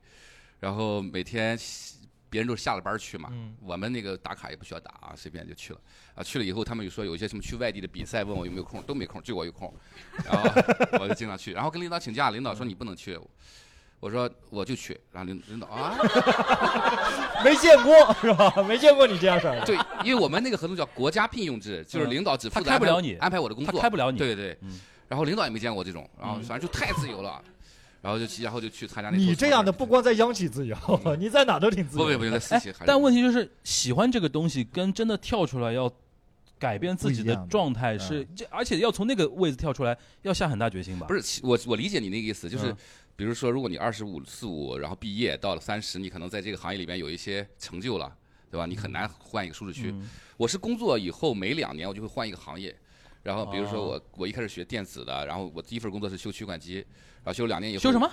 然后每天别人都是下了班去嘛，嗯我们那个打卡也不需要打啊，随便就去了啊。去了以后，他们有说有一些什么去外地的比赛，问我有没有空，都没空，就我有空，然后我就经常去，然后跟领导请假，领导说你不能去。我说我就去，然后领领导啊，没见过是吧？没见过你这样式儿的。对，因为我们那个合同叫国家聘用制，就是嗯领导只负责安排我的工作，他开不了你。对对嗯，然后领导也没见过这种，然后嗯反正就太自由了，然后就去然后就去参加那个。你这样的不光在央企自由，你在哪都挺自由。不不不，在私哎企还，但问题就是喜欢这个东西，跟真的跳出来要改变自己的状态是，这而且要从那个位置跳出来，要下很大决心吧？不是其我我理解你那个意思，就是嗯比如说，如果你二十五四五，然后毕业到了三十，你可能在这个行业里边有一些成就了，对吧？你很难换一个舒适区。嗯我是工作以后每两年我就会换一个行业，然后比如说哦我我一开始学电子的，然后我第一份工作是修取款机，然后修了两年以后修什么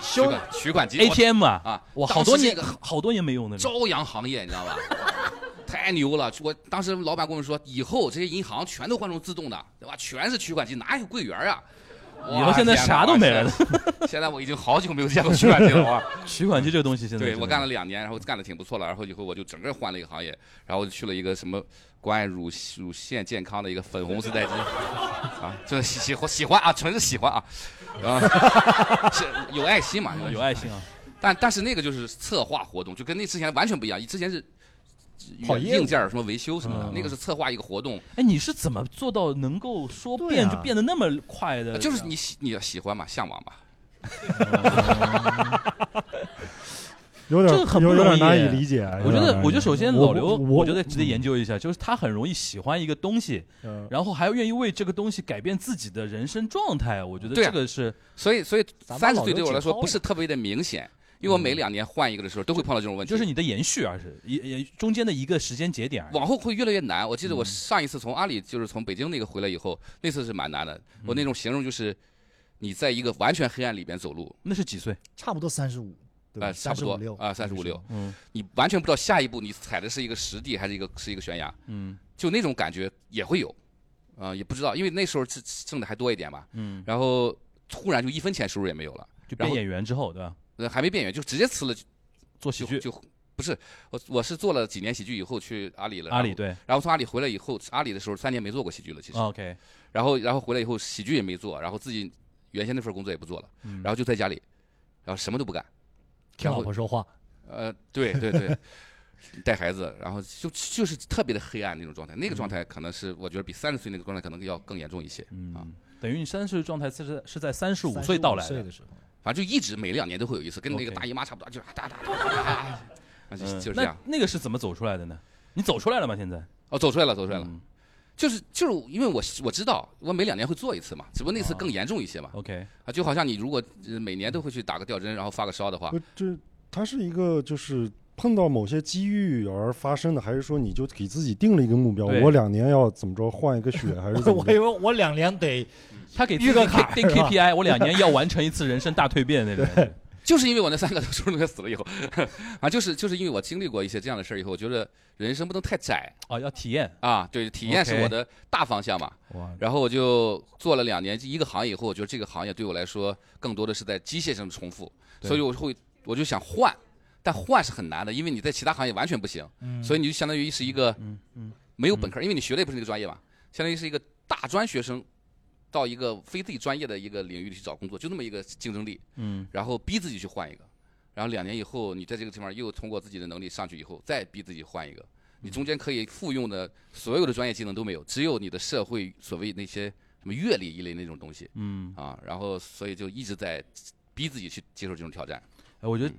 取款取款机 ATM 啊？啊，哇，好多年好多年没用的了。朝阳行业，你知道吧？太牛了！我当时老板跟我们说，以后这些银行全都换成自动的，对吧？全是取款机，哪有柜员啊？以后现在啥都没了。现在我已经好久没有见过取款机了哇！取款机这个东西现在对我干了了两年，然后干的挺不错了，然后以后我就整个换了一个行业，然后就去了一个什么关爱乳乳腺健康的一个粉红丝带机，啊，这喜喜欢喜欢啊，纯是喜欢啊，啊，是有爱心嘛，有爱心啊。但但是那个就是策划活动，就跟那之前完全不一样。之前是跑硬件什么维修什么的，嗯那个是策划一个活动，哎，你是怎么做到能够说变就变得那么快的？就是你喜你喜欢嘛，向往嘛。有点这个很不有有点容易难以理解。啊我觉得，有点难以我觉得首先老刘，我我觉得值得研究一下，就是他很容易喜欢一个东西，嗯然后还要愿意为这个东西改变自己的人生状态。我觉得对啊这个是所以所以三十岁对我来说不是特别的明显，因为我每两年换一个的时候都会碰到这种问题。就是你的延续，而是也也中间的一个时间节点而已。往后会越来越难。我记得嗯我上一次从阿里，就是从北京那个回来以后，那次是蛮难的。我嗯那种形容就是，你在一个完全黑暗里边走路，那是几岁？差不多三十五，对吧？啊，差不多35六啊，三十五六，嗯。你完全不知道下一步你踩的是一个实地还是一个是一个悬崖，嗯。就那种感觉也会有，啊，也不知道，因为那时候挣挣的还多一点嘛，嗯，然后突然就一分钱收入也没有了，就变演员之后，对吧？呃，还没变演员就直接辞了，做喜剧，就就不是我我是做了几年喜剧以后去阿里了，阿里对。然后从阿里回来以后，阿里的时候三年没做过喜剧了，其实。，OK，然后然后回来以后喜剧也没做，然后自己原先那份工作也不做了，嗯。然后就在家里，然后什么都不干。听老婆说话，呃，对对对，带孩子，然后就就是特别的黑暗那种状态，那个状态可能是我觉得比三十岁那个状态可能要更严重一些。啊嗯，等于你三十岁状态是在是在三十五岁到来的岁的，时候，反正就一直每两年都会有一次，跟那个大姨妈差不多，就是哒哒哒哒哒，啊就嗯就是这样。那那个是怎么走出来的呢？你走出来了吗？现在哦，走出来了，走出来了。嗯就是就是因为我我知道我每两年会做一次嘛，只不过那次更严重一些嘛。OK，啊，就好像你如果呃每年都会去打个吊针，然后发个烧的话，不，这它是一个就是碰到某些机遇而发生的，还是说你就给自己定了一个目标？我两年要怎么着换一个血，还是怎么我以？为我两年得他给自个卡定 KPI，我两年要完成一次人生大蜕变那种。就是因为我那三个初中同学死了以后，啊，就是就是因为我经历过一些这样的事儿以后，我觉得人生不能太窄。啊，要体验。啊，对，体验是我的大方向嘛。哇，然后我就做了两年一个行业以后，我觉得这个行业对我来说更多的是在机械上的重复，所以我会我就想换，但换是很难的，因为你在其他行业完全不行，所以你就相当于是一个没有本科，因为你学的也不是那个专业嘛，相当于是一个大专学生到一个非自己专业的一个领域里去找工作，就那么一个竞争力。嗯然后逼自己去换一个，然后两年以后，你在这个地方又通过自己的能力上去以后，再逼自己换一个，你中间可以复用的所有的专业技能都没有，只有你的社会所谓那些什么阅历一类那种东西嗯，啊，然后所以就一直在逼自己去接受这种挑战。哎，我觉得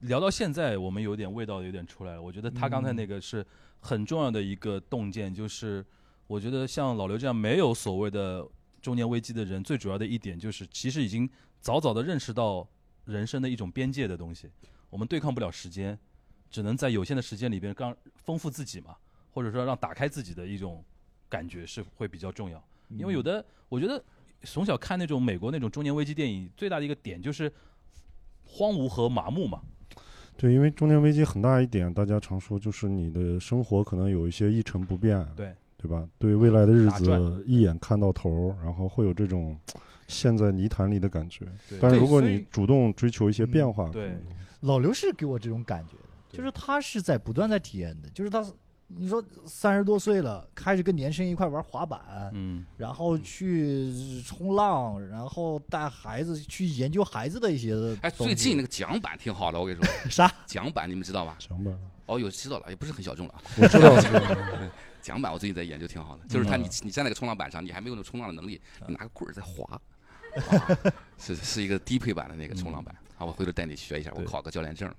聊到现在，我们有点味道有点出来了。我觉得他刚才那个是很重要的一个洞见，就是我觉得像老刘这样没有所谓的中年危机的人，最主要的一点就是其实已经早早的认识到人生的一种边界的东西。我们对抗不了时间，只能在有限的时间里边刚丰富自己嘛，或者说让打开自己的一种感觉是会比较重要。因为有的，我觉得从小看那种美国那种中年危机电影，最大的一个点就是荒芜和麻木嘛。对，因为中年危机很大一点，大家常说就是你的生活可能有一些一成不变，对对吧？对未来的日子一眼看到头，然后会有这种陷在泥潭里的感觉。对但是如果你主动追求一些变化，对，老刘是给我这种感觉的，就是他是在不断在体验的，就是他，你说三十多岁了，开始跟年轻人一块玩滑板，嗯，然后去冲浪，然后带孩子去研究孩子的一些。哎，最近那个桨板挺好的，我跟你说，啥？桨板你们知道吧？桨板，哦，有知道了，也不是很小众了啊。我知道，我知道 桨板我最近在研究挺好的，就是它嗯。你你站在个冲浪板上，你还没有那冲浪的能力，你拿个棍儿在划，啊 是是一个低配版的那个冲浪板。好，我回头带你学一下，我考个教练证。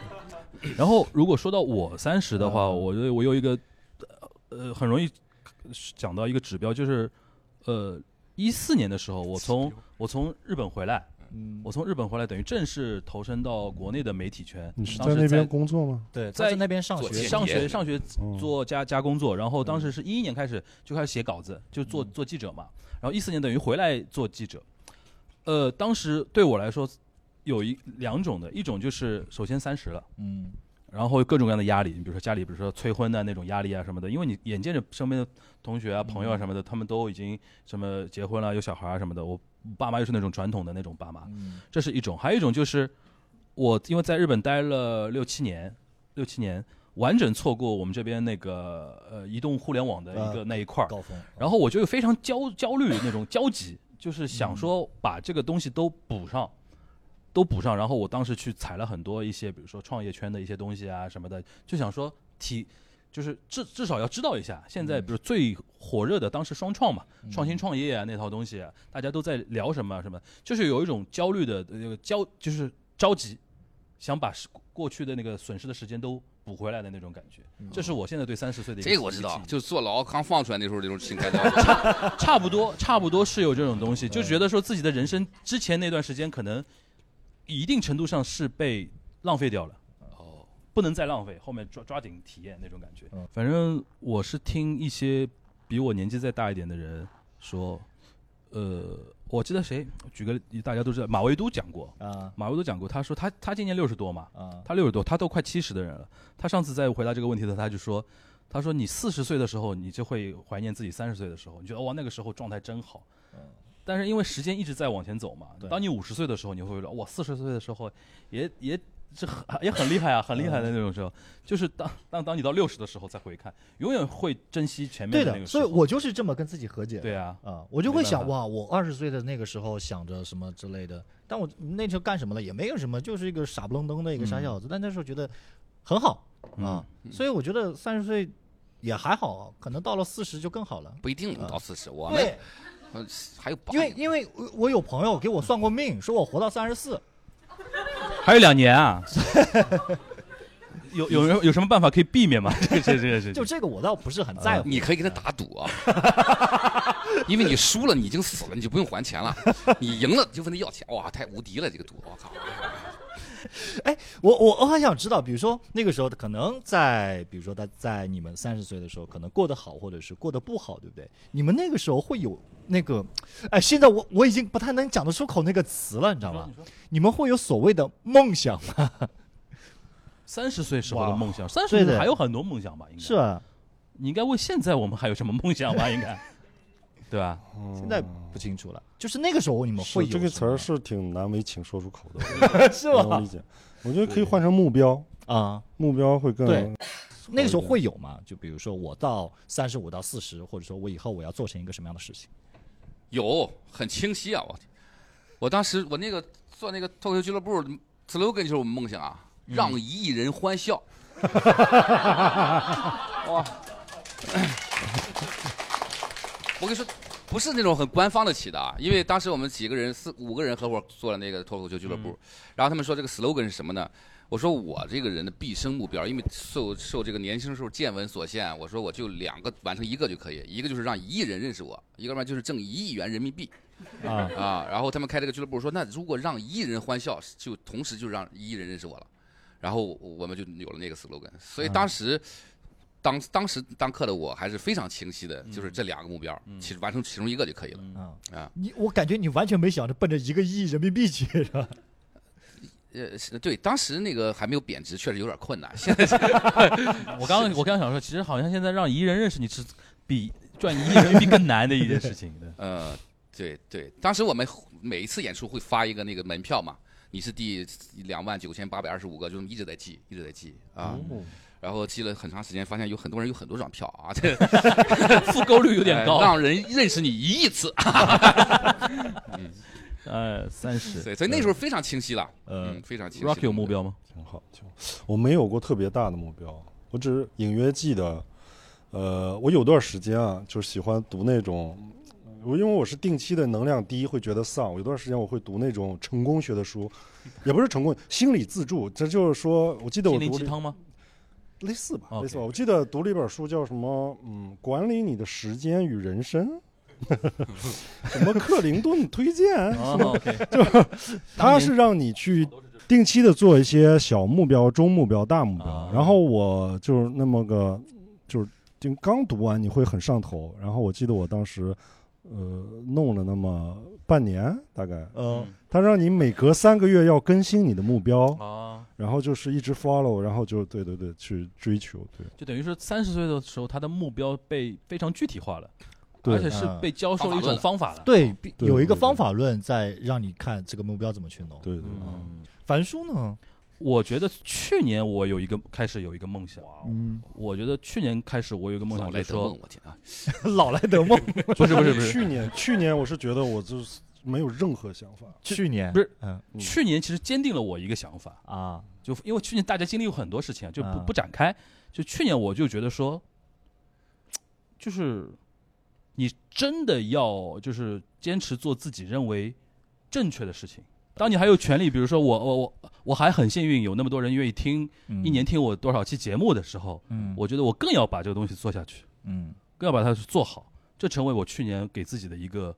然后如果说到我三十的话，嗯。我觉得我有一个呃很容易讲到一个指标，就是呃一四年的时候，我从我从日本回来，嗯，我从日本回来，等于正式投身到国内的媒体圈。你是当时在那边工作吗？对，在那边上学，上学上学哦做加加工作，然后当时是一一年开始就开始写稿子，就做嗯。做记者嘛。然后一四年等于回来做记者，呃，当时对我来说有一两种的，一种就是首先三十了，嗯。然后各种各样的压力，你比如说家里比如说催婚的那种压力啊什么的，因为你眼见着身边的同学啊、朋友啊什么的，他们都已经什么结婚了、有小孩啊什么的，我爸妈又是那种传统的那种爸妈，嗯这是一种，还有一种就是我因为在日本待了六七年，六七年，完整错过我们这边那个呃移动互联网的一个啊那一块儿，高峰，然后我就非常焦焦虑那种焦急，就是想说把这个东西都补上，都补上。然后我当时去采了很多一些，比如说创业圈的一些东西啊什么的，就想说体，就是至至少要知道一下。现在比如最火热的当时双创嘛，创新创业啊那套东西啊，大家都在聊什么啊什么，就是有一种焦虑的那个焦，就是着急，想把过去的那个损失的时间都补回来的那种感觉。这是我现在对三十岁的一个这个我知道，就是坐牢刚放出来那时候那种心态 差。差不多，差不多是有这种东西，就觉得说自己的人生之前那段时间可能一定程度上是被浪费掉了，哦，不能再浪费，后面抓抓紧体验那种感觉嗯。反正我是听一些比我年纪再大一点的人说，呃，我记得谁，举个大家都知道，马未都讲过，啊马未都讲过，他说他他今年六十多嘛，啊他六十多，他都快七十的人了。他上次在回答这个问题的时候，他就说：“他说你四十岁的时候，你就会怀念自己三十岁的时候，你觉得哇那个时候状态真好。但是因为时间一直在往前走嘛，当你五十岁的时候，你会觉得哇四十岁的时候也也这很也很厉害啊，很厉害的那种时候，就是当当当你到六十的时候再回看，永远会珍惜前面对的，那个时候。所以我就是这么跟自己和解的。对啊，啊，我就会想没办哇，我二十岁的那个时候想着什么之类的，但我那时候干什么了也没有什么，就是一个傻不愣登的一个傻小子，但那时候觉得很好啊，所以我觉得三十岁也还好，可能到了四十就更好了。不一定能到四十，我们对，呃还有八因为年因为我我有朋友给我算过命，说我活到三十四，还有两年啊。有有人有什么办法可以避免吗？这个这个这个是就这个我倒不是很在乎。你可以跟他打赌啊，因为你输了，你已经死了，你就不用还钱了；你赢了就问他要钱，哇，太无敌了，这个赌，我靠！我我我很想知道，比如说那个时候可能在，比如说他在你们三十岁的时候，可能过得好，或者是过得不好，对不对？你们那个时候会有那个，哎，现在我我已经不太能讲得出口那个词了，你知道吗？你们会有所谓的梦想吗？三十岁时候的梦想，三十岁还有很多梦想吧？应该是啊，你应该问现在我们还有什么梦想吧？应该，对吧？现在不清楚了。就是那个时候你们会有这个词儿是挺难为情说出口的，是吧我能理？解。我觉得可以换成目标，啊，目标会更对那个时候会有吗？就比如说我到三十五到四十，或者说我以后我要做成一个什么样的事情？有很清晰啊！我我当时我那个做那个脱口秀俱乐部 slogan 就是我们梦想啊，让一亿人欢笑。哇！我跟你说，不是那种很官方的起的啊，因为当时我们几个人四五个人合伙做了那个脱口秀俱乐部，然后他们说这个 slogan 是什么呢？我说我这个人的毕生目标，因为受受这个年轻时候见闻所限，我说我就两个完成一个就可以，一个就是让一亿人认识我，一个嘛就是挣一亿元人民币。啊啊，然后他们开这个俱乐部说，那如果让一亿人欢笑，就同时就让一亿人认识我了，然后我们就有了那个 slogan。所以当时，当当时当课的我还是非常清晰的，就是这两个目标，其实完成其中一个就可以了。啊啊你我感觉你完全没想着奔着一个亿人民币去，是吧？呃，是对，当时那个还没有贬值，确实有点困难。现在我刚刚我刚刚想说，其实好像现在让一人认识你是比赚一亿人民币更难的一件事情。对 呃，对对，当时我们每一次演出会发一个那个门票嘛，你是第两万九千八百二十五个，就一直在记，一直在记啊。然后记了很长时间，发现有很多人有很多张票啊，这 复购率有点高呃。让人认识你一亿次。嗯呃，三十。对，所以那时候非常清晰了，呃嗯，非常清晰。Rock 有目标吗？挺好，挺好。我没有过特别大的目标，我只是隐约记得，呃，我有段时间啊，就喜欢读那种，我因为我是定期的能量低，会觉得丧。有段时间我会读那种成功学的书，也不是成功，心理自助。这就是说，我记得我读鸡汤吗？类似吧，类似吧。我记得读了一本书，叫什么？嗯，管理你的时间与人生。什么克林顿推荐？哦，OK，它是让你去定期的做一些小目标、中目标、大目标。啊然后我就是那么个，就是就刚读完你会很上头。然后我记得我当时，呃，弄了那么半年大概。嗯，他让你每隔三个月要更新你的目标，啊，然后就是一直 follow，然后就对对对去追求，对就等于说三十岁的时候，他的目标被非常具体化了，对而且是被教授了一种方法了。对，有一个方法论在让你看这个目标怎么去弄。对对。嗯，樊叔呢？我觉得去年我有一个开始有一个梦想，嗯，我觉得去年开始我有一个梦想，就是说老来得梦，我天啊！老来得梦。不是不是不是，去年去年我是觉得我就是没有任何想法，去年不是嗯。嗯去年其实坚定了我一个想法，啊。就因为去年大家经历有很多事情啊，就不啊不展开。就去年我就觉得说，就是你真的要就是坚持做自己认为正确的事情。当你还有权利，比如说我我我我还很幸运有那么多人愿意听，嗯。一年听我多少期节目的时候，嗯。我觉得我更要把这个东西做下去，嗯。更要把它做好。这成为我去年给自己的一个，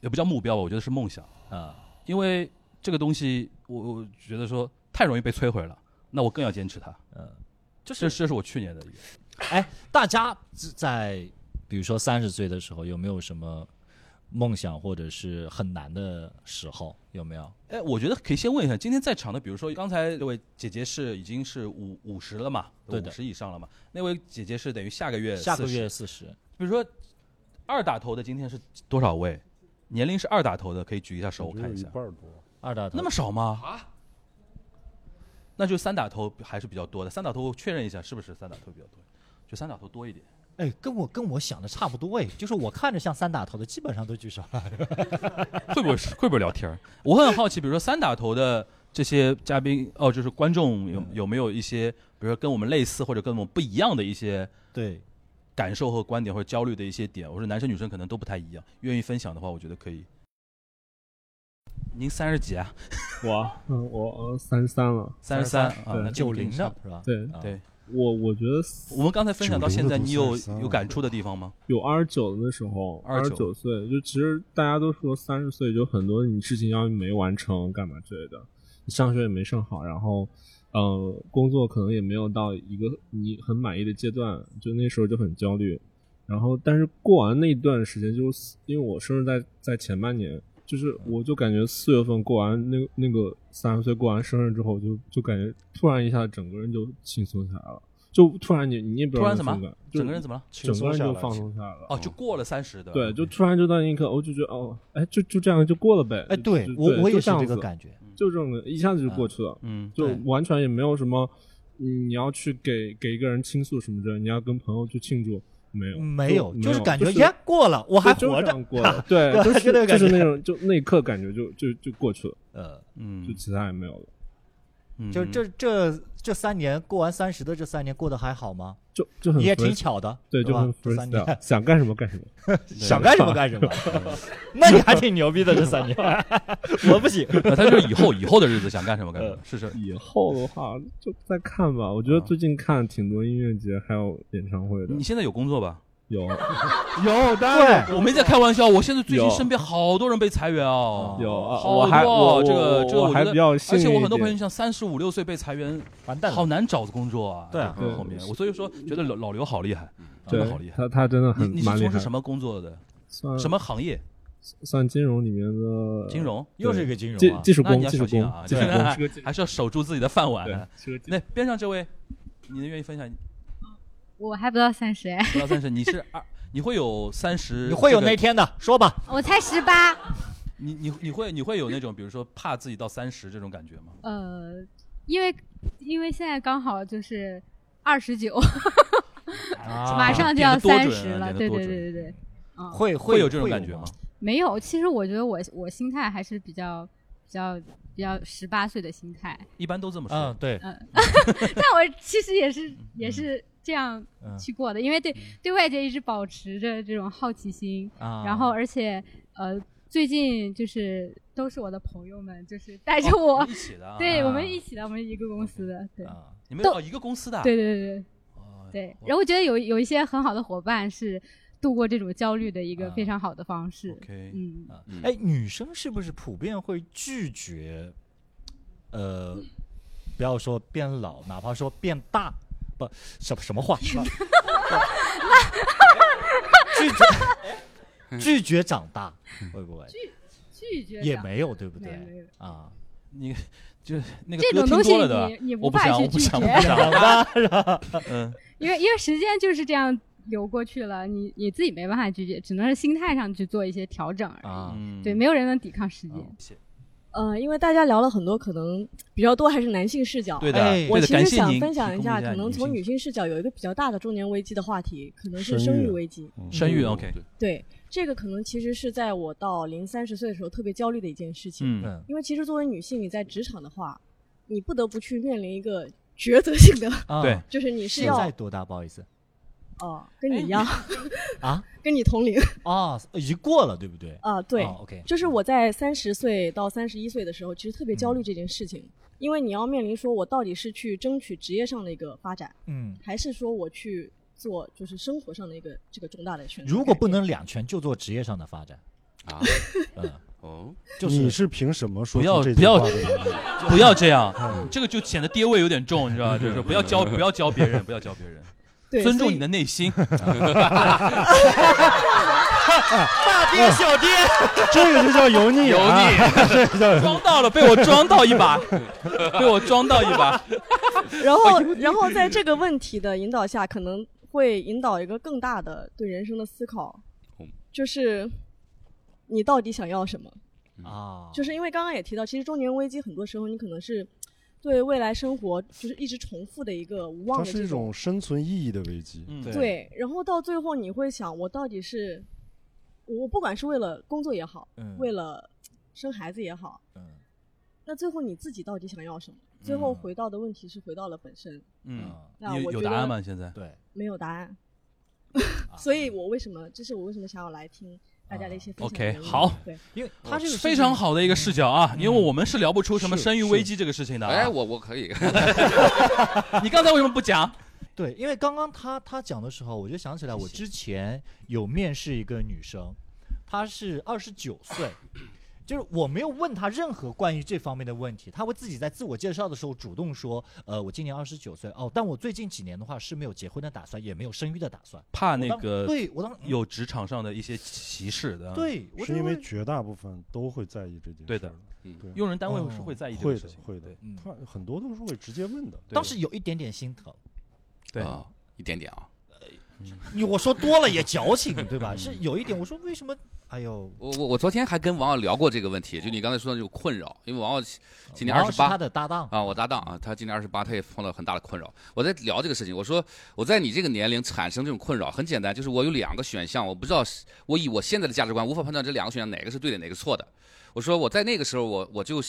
也不叫目标吧，我觉得是梦想。啊因为这个东西，我我觉得说太容易被摧毁了，那我更要坚持它。嗯，这是这是我去年的一个。哎，大家在比如说三十岁的时候，有没有什么梦想或者是很难的时候？有没有？哎，我觉得可以先问一下，今天在场的，比如说刚才这位姐姐是已经是五五十了嘛，对的五十以上了嘛。那位姐姐是等于下个月下个40月四十，比如说二打头的今天是多少位？年龄是二打头的，可以举一下手，我看一下。一半多。二打头那么少吗？啊？那就三打头还是比较多的。三打头我确认一下，是不是三打头比较多？就三打头多一点。哎，跟我跟我想的差不多哎，就是我看着像三打头的，基本上都举手了。会不会是会不会聊天儿？我很好奇，比如说三打头的这些嘉宾哦，就是观众有有没有一些，比如说跟我们类似或者跟我们不一样的一些对，感受和观点或者焦虑的一些点？我说男生女生可能都不太一样，愿意分享的话，我觉得可以。您三十几啊？我嗯我三十三了，三十三啊，九零的是吧？对啊对，我我觉得我们刚才分享到现在，你有有感触的地方吗？有二十九的时候，二十九岁，就其实大家都说三十岁就很多你事情要没完成，干嘛之类的，你上学也没上好，然后呃工作可能也没有到一个你很满意的阶段，就那时候就很焦虑。然后但是过完那一段时间，就是因为我生日在在前半年，就是我就感觉四月份过完那那个三十岁过完生日之后，就就感觉突然一下整个人就轻松下来了，就突然你你也不知道突然怎么整个人怎么了？整个人就放松下来了。哦，就过了三十的。对，就突然就到那一刻，我就觉得哦，哎，就就这样就过了呗。哎，就对就我我也是这个感觉。就这种一下子就过去了，嗯，就完全也没有什么，嗯，你要去给给一个人倾诉什么的，你要跟朋友去庆祝，没有，没有，就就是感觉就是耶过了，我还活着。过了，对，就是 就那个就是那种就那一刻感觉就就就过去了，呃，嗯。就，其他也没有了，嗯。就这这这三年过完三十的这三年过得还好吗？就就很也挺巧的，对，就很 freestyle，想干什么干什么。想干什么干什么。那你还挺牛逼的这三年，我不行。那他就是以后以后的日子想干什么干什么，是是。以后的话就再看吧，我觉得最近看挺多音乐节还有演唱会的你，现在有工作吧？有。有，当我没在开玩笑，我现在最近身边好多人被裁员哦，有啊，好我还这个这个我觉得比较幸运而且我很多朋友像三十五六岁被裁员，完蛋，好难找工作啊。对啊。后面。我所以说觉得老老刘好厉害，真的好厉害。他他真的很你你是蛮厉害。从事什么工作的？算什么行业？算金融里面的金融？又是一个金融啊。技技术那你要工技术工小心啊，还是要守住自己的饭碗那边上这位，你能愿意分享？我还不到三十哎，不到三十，你是二，你会有三十？你会有那天的，说吧。我才十八。你你你会你会有那种比如说怕自己到三十这种感觉吗？呃，因为因为现在刚好就是二十九，啊马上就要三十了。对对对对对，啊、会会有这种感觉吗？？没有。其实我觉得我我心态还是比较比较比较十八岁的心态，一般都这么说。嗯，对，嗯，但我其实也是也是这样嗯去过的，因为对对外界一直保持着这种好奇心，啊，然后而且呃最近就是都是我的朋友们，就是带着我，一起的啊。对啊我们一起的，我们一个公司的，对。啊，你们哦一个公司的啊。对对对对哦对，然后我觉得有有一些很好的伙伴是度过这种焦虑的一个啊非常好的方式。OK，嗯，啊嗯哎，女生是不是普遍会拒绝？呃，不要说变老，哪怕说变大，不什什么话？拒绝拒绝长大，会不会拒绝的也没有，对不对啊？你就是那个这歌听种东西你多了的，你我不想，无法去拒我不想，我绝不想。长大 是吧？嗯，因为因为时间就是这样流过去了，你你自己没办法拒绝，只能是心态上去做一些调整而已。对，没有人能抵抗时间。谢呃，因为大家聊了很多，可能比较多还是男性视角。对的哎我其实想分享一下，一下可能从女性视角有一个比较大的中年危机的话题，可能是生育危机。生育嗯 OK，对对，这个可能其实是在我到零三十岁的时候特别焦虑的一件事情。嗯嗯因为其实作为女性，你在职场的话，你不得不去面临一个抉择性的，啊对就是你是要现在多大？不好意思哦，跟你一样，啊跟你同龄啊，已经过了，对不对？啊，对，哦，OK，就是我在三十岁到三十一岁的时候，其实特别焦虑这件事情，因为你要面临说我到底是去争取职业上的一个发展，嗯，还是说我去做就是生活上的一个这个重大的选择。如果不能两全，就做职业上的发展。啊，嗯，哦，就是你是凭什么说不要不要？不要这样嗯，这个就显得爹味有点重，你知道吧？就是不要教不要教别人，不要教别人，尊重你的内心。大爹小爹，这个就叫油腻、油啊，腻，这个叫装到了，被我装到一把，被我装到一把。然后，然后在这个问题的引导下，可能会引导一个更大的对人生的思考。嗯，就是你到底想要什么？啊，就是因为刚刚也提到，其实中年危机很多时候你可能是对未来生活就是一直重复的一个无望它是一的这种种生存意义的危机。嗯，对，然后到最后你会想，我到底是我不管是为了工作也好，嗯为了生孩子也好，嗯那最后你自己到底想要什么？最后回到的问题是回到了本身，嗯，那我觉得有答案吗？现在对，没有答案。啊 所以我为什么，这是我为什么想要来听大家的一些分享的 OK，好。对，因为他这个非常好的一个视角啊，嗯。因为我们是聊不出什么生育危机这个事情的啊。哎，我我可以，你刚才为什么不讲？对，因为刚刚他他讲的时候，我就想起来，我之前有面试一个女生，她是二十九岁，就是我没有问他任何关于这方面的问题，他会自己在自我介绍的时候主动说，呃，我今年二十九岁，哦，但我最近几年的话是没有结婚的打算，也没有生育的打算。怕那个对我当时有职场上的一些歧视的。，对，我是因为绝大部分都会在意这件事。对的，嗯对，用人单位哦是会在意这会的个事情，，会的对，嗯他很多都是会直接问的。当时有一点点心疼。对啊，一点点啊。你我说多了也矫情，对吧？是有一点，我说为什么？哎呦，我我我昨天还跟王傲聊过这个问题，就你刚才说的这种困扰，因为王傲今年二十八他的搭档啊，我搭档啊，他今年二十八，他也碰到很大的困扰。我在聊这个事情，我说我在你这个年龄产生这种困扰很简单，就是我有两个选项，我不知道是我以我现在的价值观无法判断这两个选项哪个是对的，哪个是错的。我说我在那个时候我我就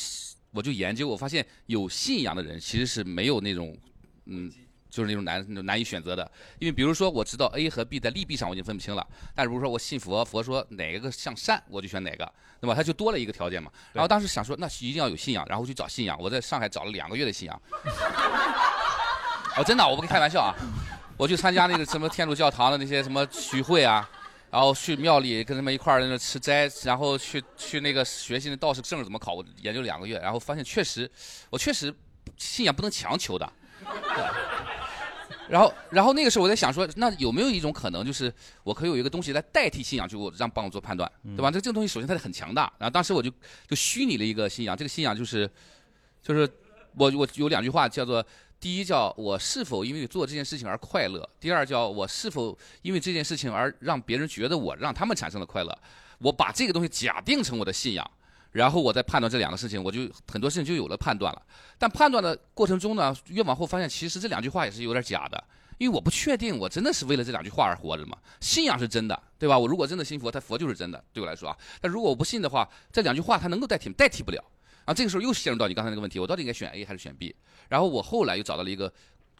我就研究，我发现有信仰的人其实是没有那种嗯。就是那种难难以选择的，因为比如说我知道 A 和 B 在利弊上我已经分不清了，但是比如说我信佛，佛说哪个向善，我就选哪个，对吧？他就多了一个条件嘛。然后当时想说，那一定要有信仰，然后去找信仰。我在上海找了两个月的信仰，哦，真的，我不跟你开玩笑啊！我去参加那个什么天主教堂的那些什么聚会啊，然后去庙里跟他们一块儿在那吃斋，然后去去那个学习那道士证怎么考，我研究两个月，然后发现确实，我确实信仰不能强求的。然后，然后那个时候我在想说，那有没有一种可能，就是我可以有一个东西来代替信仰，就我让帮我做判断，对吧？这这个东西首先它很强大，然后当时我就就虚拟了一个信仰，这个信仰就是，就是我我有两句话叫做，第一叫我是否因为做这件事情而快乐，第二叫我是否因为这件事情而让别人觉得我让他们产生了快乐，我把这个东西假定成我的信仰。然后我再判断这两个事情，我就很多事情就有了判断了。但判断的过程中呢，越往后发现，其实这两句话也是有点假的，因为我不确定我真的是为了这两句话而活着嘛。信仰是真的，对吧？我如果真的信佛，他佛就是真的，对我来说啊。但如果我不信的话，这两句话它能够代替代替不了。啊，这个时候又陷入到你刚才那个问题，我到底应该选 A 还是选 B？然后我后来又找到了一个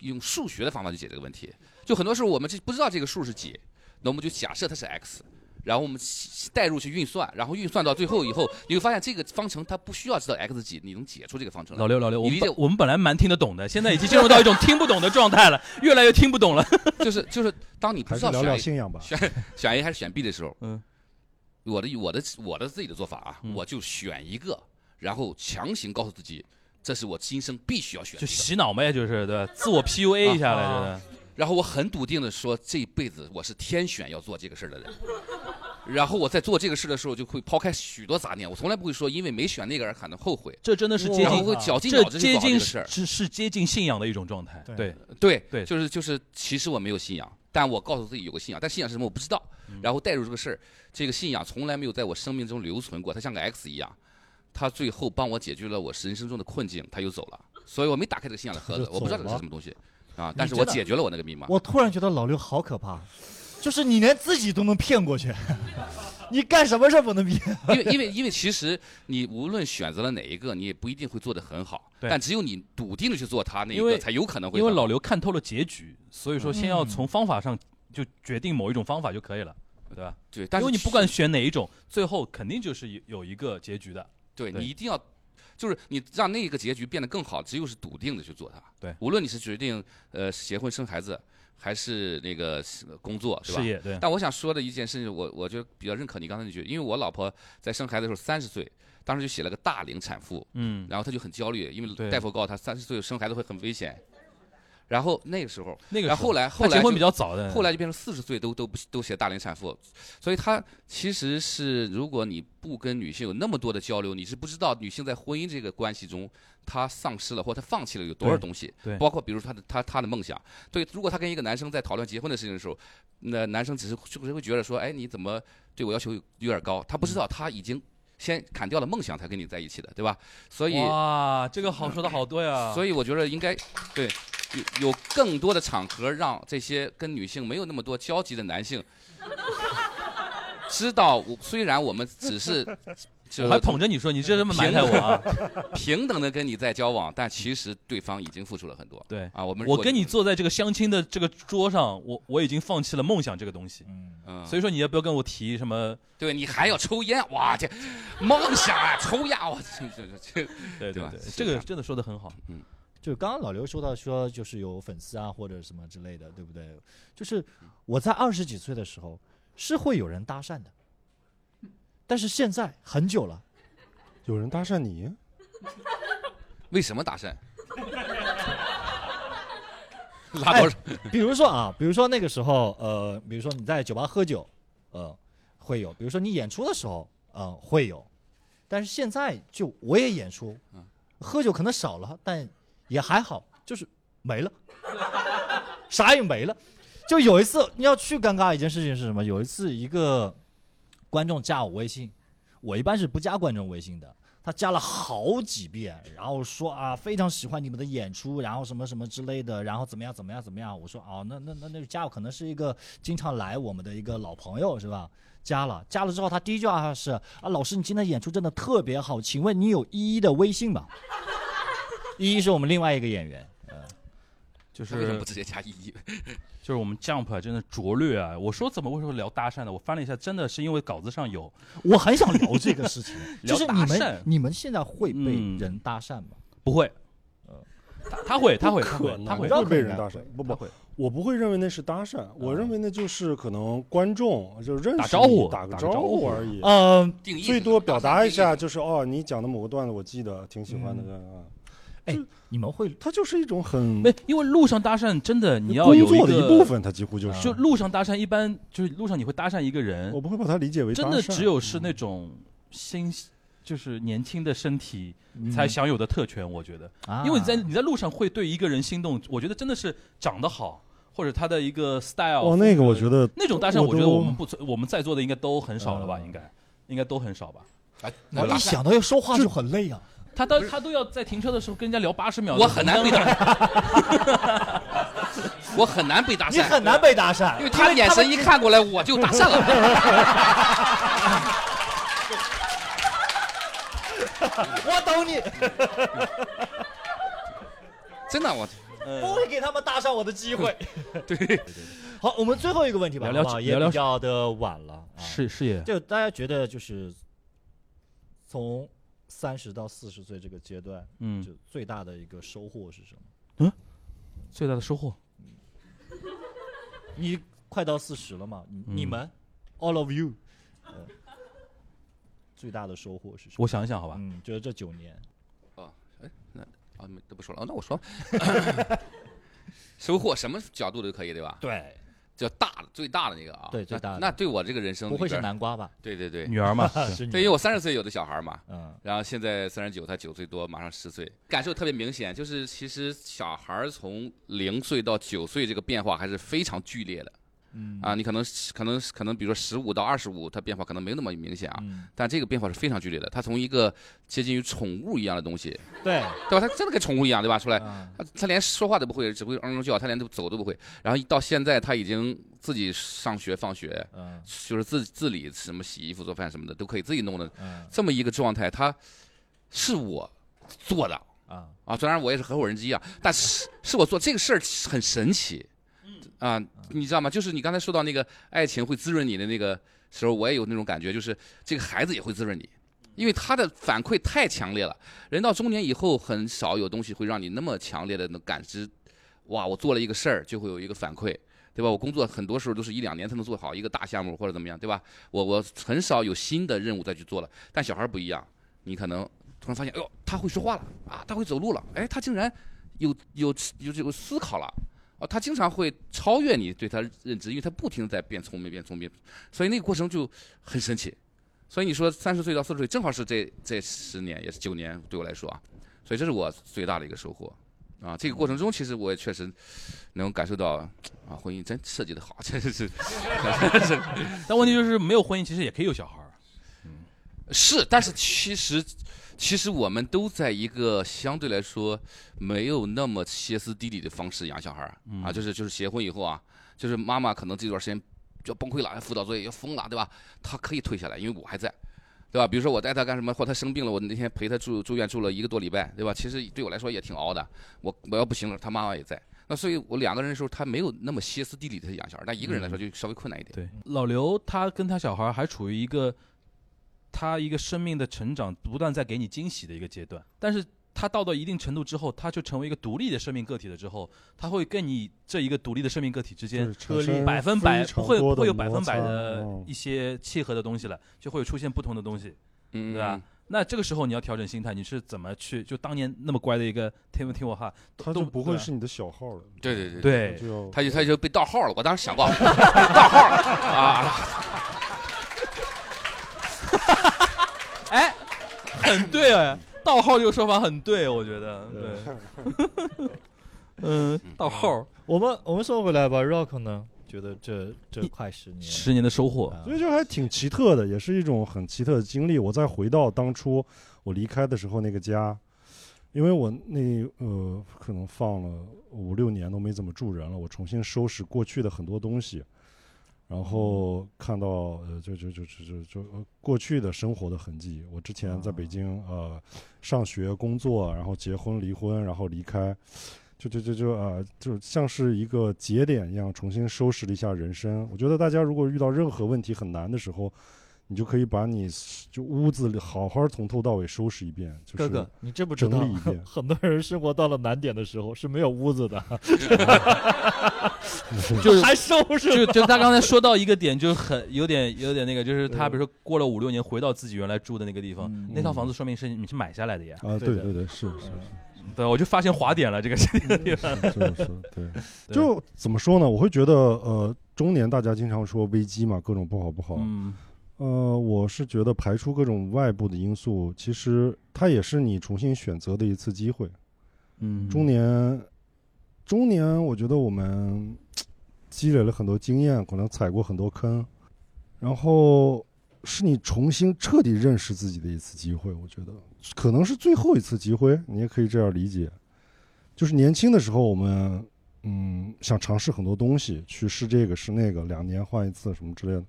用数学的方法去解这个问题。就很多时候我们这不知道这个数是几，那我们就假设它是 x。然后我们代入去运算，然后运算到最后以后，你会发现这个方程它不需要知道 x 几，你能解出这个方程。老刘，老刘，我理解本我们本来蛮听得懂的，现在已经进入到一种听不懂的状态了，越来越听不懂了。就 是就是，当你不知道选信仰吧。选选 A 还是选 B 的时候，嗯，我的我的我的自己的做法啊，嗯我就选一个，然后强行告诉自己，这是我今生必须要选的就。洗脑呗，就是对吧，自我 PUA 一下来着。然后我很笃定的说，这一辈子我是天选要做这个事儿的人。然后我在做这个事的时候，就会抛开许多杂念。我从来不会说因为没选那个而感到后悔。这真的是接近然后会绞尽这脑汁去接近做好这个事儿。是是接近信仰的一种状态。对对，对对就是就是，其实我没有信仰，但我告诉自己有个信仰，但信仰是什么我不知道。然后带入这个事儿，这个信仰从来没有在我生命中留存过，它像个 X 一样，它最后帮我解决了我人生中的困境，它又走了，所以我没打开这个信仰的盒子，我不知道这是什么东西啊，但是我解决了我那个密码。我突然觉得老刘好可怕，就是你连自己都能骗过去，你干什么事儿不能骗？因为因为因为其实你无论选择了哪一个，你也不一定会做得很好，对但只有你笃定的去做它那一因为个，才有可能会因为很好老刘看透了结局，所以说先要嗯从方法上就决定某一种方法就可以了，对吧？对，但是因为你不管选哪一种，最后肯定就是有有一个结局的。对对你一定要，就是你让那个结局变得更好，只有是笃定的去做它。对无论你是决定呃结婚生孩子，还是那个呃工作，是吧事？业对，但我想说的一件事情，我我就比较认可你刚才那句，因为我老婆在生孩子的时候三十岁，当时就写了个大龄产妇，嗯，然后她就很焦虑，因为大夫告诉她三十岁生孩子会很危险。然后那个时候，那个然后后来后来他结婚比较早的，后来就变成四十岁都都不都写大龄产妇，所以他其实是如果你不跟女性有那么多的交流，你是不知道女性在婚姻这个关系中，她丧失了或她放弃了有多少东西，对包括比如说她的她她的梦想。对，如果她跟一个男生在讨论结婚的事情的时候，那男生只是就会觉得说，哎，你怎么对我要求有有点高？他不知道他已经先砍掉了梦想才跟你在一起的，对吧？所以哇，这个好说的好对啊，以所以我觉得应该对有有更多的场合让这些跟女性没有那么多交集的男性 知道我，虽然我们只是 就我还捧着你说你这这么埋汰我啊，平等的跟你在交往，但其实对方已经付出了很多。对啊，我们我跟你坐在这个相亲的这个桌上，我我已经放弃了梦想这个东西，嗯，嗯，所以说你也不要跟我提什么，对你还要抽烟，哇，这梦想啊，抽烟，我 这这这这，对对吧对，这个真的说的很好，就刚刚老刘说到说，就是有粉丝啊或者什么之类的，对不对？就是我在二十几岁的时候是会有人搭讪的，但是现在很久了，有人搭讪你，为什么搭讪？拉倒，比如说啊，比如说那个时候，呃，比如说你在酒吧喝酒，呃，会有；比如说你演出的时候，呃，会有。但是现在就我也演出嗯，喝酒可能少了，但也还好，就是没了，啥也没了。就有一次，你要去尴尬一件事情是什么？有一次一个观众加我微信，我一般是不加观众微信的。他加了好几遍，然后说啊非常喜欢你们的演出，然后什么什么之类的，然后怎么样怎么样怎么样。我说哦，那那那那就加我，可能是一个经常来我们的一个老朋友是吧？加了，加了之后，他第一句话是啊，老师你今天演出真的特别好，请问你有依依的微信吗？依依是我们另外一个演员，就是为什么不直接加意义？就是我们 Jump 啊真的拙劣啊！我说怎么为什么聊搭讪的？我翻了一下，真的是因为稿子上有，我很想聊这个事情，聊就是你搭讪们你们现在会被嗯人搭讪吗？不会，呃他他会他会他可能会他会让被人搭讪，不不，会我不会认为那是搭讪，我认为那就是可能观众就认识打招呼你打个招打招呼而已。嗯，最多表达一下，就就是哦，你讲的某个段子我记得挺喜欢的，嗯啊，你们会它就是一种很没，因为路上搭讪真的你要工有作的一部，分，它几乎就是。就路上搭讪一般就是路上你会搭讪一个人我，不会把它理解为真的搭讪只有是那种新就是年轻的身体才享有的特权，我觉得。啊因为你在你在路上会对一个人心动，我觉得真的是长得好，或者他的一个 style。哦，那个我觉得那种搭讪，我觉得我们不存，我们在座的应该都很少了吧？嗯应该，应该都很少吧？哎我一想到要说话就很累啊。他都他都要在停车的时候跟人家聊八十秒，我很难被搭讪，我很难被搭讪，你很难被搭讪，因为他的眼神一看过来，我就搭讪了。我懂你，真的，我不会给他们搭上我的机会。对。好，我们最后一个问题吧，聊聊的晚了是。是事业，就大家觉得就是从三十到四十岁这个阶段，嗯。就最大的一个收获是什么？嗯？最大的收获，你快到四十了嘛？你嗯。你们，all of you，呃最大的收获是什么？我想一想，好吧，嗯，就是这九年，哦，哎，那啊没都不说了，那我说，收获什么角度都可以，对吧？对，叫大的最大的那个啊，那对最大的那对我这个人生不会是南瓜吧？对对对，女儿嘛，对，因为我三十岁有的小孩嘛，嗯然后现在三十九，他九岁多，马上十岁，感受特别明显。就是其实小孩从零岁到九岁这个变化还是非常剧烈的。嗯啊，你可能可能可能比如说十五到二十五，它变化可能没那么明显啊，嗯但这个变化是非常剧烈的。它从一个接近于宠物一样的东西，对，对吧？它真的跟宠物一样，对吧？出来，啊他他连说话都不会，只会嗯嗯叫，它连走都不会。然后到现在，它已经自己上学放学，嗯就是自自理什么洗衣服、做饭什么的都可以自己弄的，嗯这么一个状态，它是我做的啊啊。虽然我也是合伙人之一啊，但是是我做这个事儿很神奇，啊，你知道吗？就是你刚才说到那个爱情会滋润你的那个时候，我也有那种感觉，就是这个孩子也会滋润你。因为他的反馈太强烈了，人到中年以后，很少有东西会让你那么强烈的能感知。哇，我做了一个事儿，就会有一个反馈，对吧？我工作很多时候都是一两年才能做好一个大项目或者怎么样，对吧？我我很少有新的任务再去做了。但小孩不一样，你可能突然发现，哎呦，他会说话了啊，他会走路了，哎，他竟然有有有这个思考了。哦，他经常会超越你对他认知，因为他不停的在变聪明、变聪明，所以那个过程就很神奇。所以你说三十岁到四十岁，正好是这这十年，也是九年，对我来说啊，所以这是我最大的一个收获啊。这个过程中，其实我也确实能感受到啊，婚姻真设计的好，真是是 是但问题就是没有婚姻，其实也可以有小孩儿。是，但是其实其实我们都在一个相对来说没有那么歇斯底里的方式养小孩儿啊，就是就是结婚以后啊，就是妈妈可能这段时间就要崩溃了，辅导作业要疯了，对吧？她可以退下来，因为我还在。对吧？比如说我带她干什么，或她生病了，我那天陪她住住院住了一个多礼拜，对吧？其实对我来说也挺熬的。我我要不行了，她妈妈也在，那所以我两个人的时候，他没有那么歇斯底里的养小孩，但一个人来说就稍微困难一点。对，老刘他跟他小孩儿还处于一个他一个生命的成长不断在给你惊喜的一个阶段，但是他到到一定程度之后，他就成为一个独立的生命个体了之后，他会跟你这一个独立的生命个体之间车是百分百不会不会有百分百的嗯一些契合的东西了，就会出现不同的东西，嗯，对吧？那这个时候你要调整心态，你是怎么去？就当年那么乖的一个听不听我话，他就不会是你的小号了。对对对对就他就他就被盗号了。我当时想过，盗号了啊，哎，很对哎，盗号这个说法很对，我觉得对。嗯，盗号。我们我们说回来吧，Rock 呢，觉得这这快十年，十年的收获，啊。所以就还挺奇特的，也是一种很奇特的经历。我再回到当初我离开的时候那个家，因为我那呃可能放了五六年都没怎么住人了，我重新收拾过去的很多东西，然后看到呃就就就就就就呃过去的生活的痕迹。我之前在北京呃上学、工作，然后结婚、离婚，然后离开。就就就就啊、就像是一个节点一样，重新收拾了一下人生。我觉得大家如果遇到任何问题很难的时候，你就可以把你就屋子里好好从头到尾收拾一遍，就是哥哥，你知不知道整理一遍，很多人生活到了难点的时候是没有屋子的 就是还收拾就就他刚才 说到一个点，就很有点有点那个，就是他比如说过了五六年回到自己原来住的那个地方，嗯那套房子说明是你是买下来的呀。啊，对对对是，是是对，我就发现滑点了这个这个地方。是是是，对。就怎么说呢？我会觉得，呃，中年大家经常说危机嘛，各种不好不好。嗯呃，我是觉得排除各种外部的因素，其实它也是你重新选择的一次机会。嗯，中年，中年，我觉得我们积累了很多经验，可能踩过很多坑，然后是你重新彻底认识自己的一次机会。我觉得可能是最后一次机会，你也可以这样理解。就是年轻的时候，我们嗯想尝试很多东西，去试这个试那个，两年换一次什么之类的。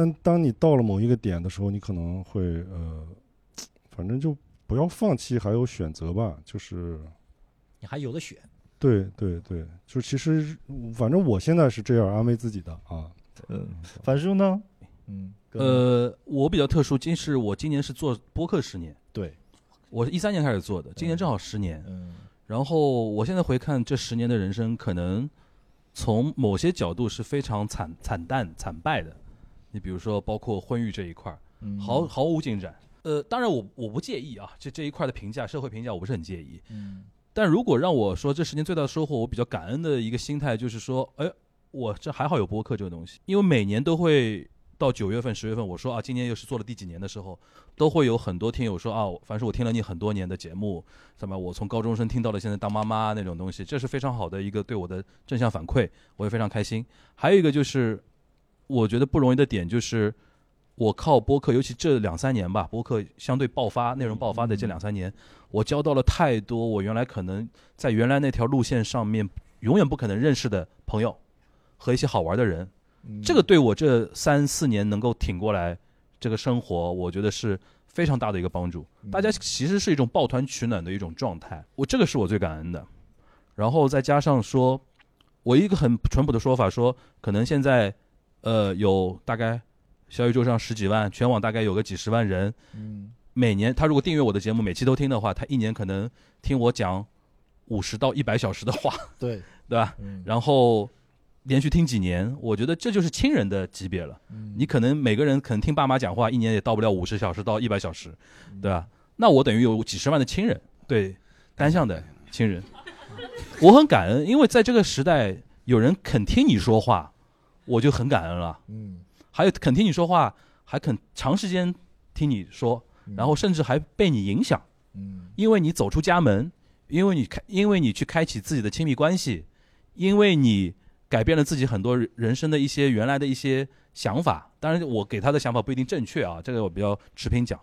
但当你到了某一个点的时候，你可能会呃，反正就不要放弃，还有选择吧。就是你还有的选。对对对，就其实反正我现在是这样安慰自己的啊。嗯，樊叔呢？嗯，呃，我比较特殊，今是我今年是做播客十年，对，我是一三年开始做的，今年正好十年。嗯然后我现在回看这十年的人生，可能从某些角度是非常惨惨淡惨败的。你比如说，包括婚育这一块毫毫无进展。呃，当然我我不介意啊，这这一块的评价，社会评价我不是很介意。嗯但如果让我说这十年最大的收获，我比较感恩的一个心态就是说，哎，我这还好有播客这个东西，因为每年都会到九月份、十月份，我说啊，今年又是做了第几年的时候，都会有很多听友说啊，凡是我听了你很多年的节目，什么我从高中生听到了现在当妈妈那种东西，这是非常好的一个对我的正向反馈，我也非常开心。还有一个就是，我觉得不容易的点就是，我靠播客，尤其这两三年吧，播客相对爆发，内容爆发的这两三年，我交到了太多我原来可能在原来那条路线上面永远不可能认识的朋友和一些好玩的人。这个对我这三四年能够挺过来这个生活，我觉得是非常大的一个帮助。大家其实是一种抱团取暖的一种状态，我这个是我最感恩的。然后再加上说，我一个很淳朴的说法说，可能现在呃有大概小宇宙上十几万，全网大概有个几十万人，嗯每年他如果订阅我的节目，每期都听的话，他一年可能听我讲五十到一百小时的话，对。对吧？嗯。然后连续听几年，我觉得这就是亲人的级别了。嗯。你可能每个人可能听爸妈讲话，一年也到不了五十小时到一百小时，对吧？那我等于有几十万的亲人，对，单向的亲人，我很感恩，因为在这个时代，有人肯听你说话，我就很感恩了。嗯还有肯听你说话，还肯长时间听你说，然后甚至还被你影响，嗯因为你走出家门，因为你开，因为你去开启自己的亲密关系，因为你改变了自己很多人生的一些原来的一些想法。当然，我给他的想法不一定正确啊，这个我比较持平讲。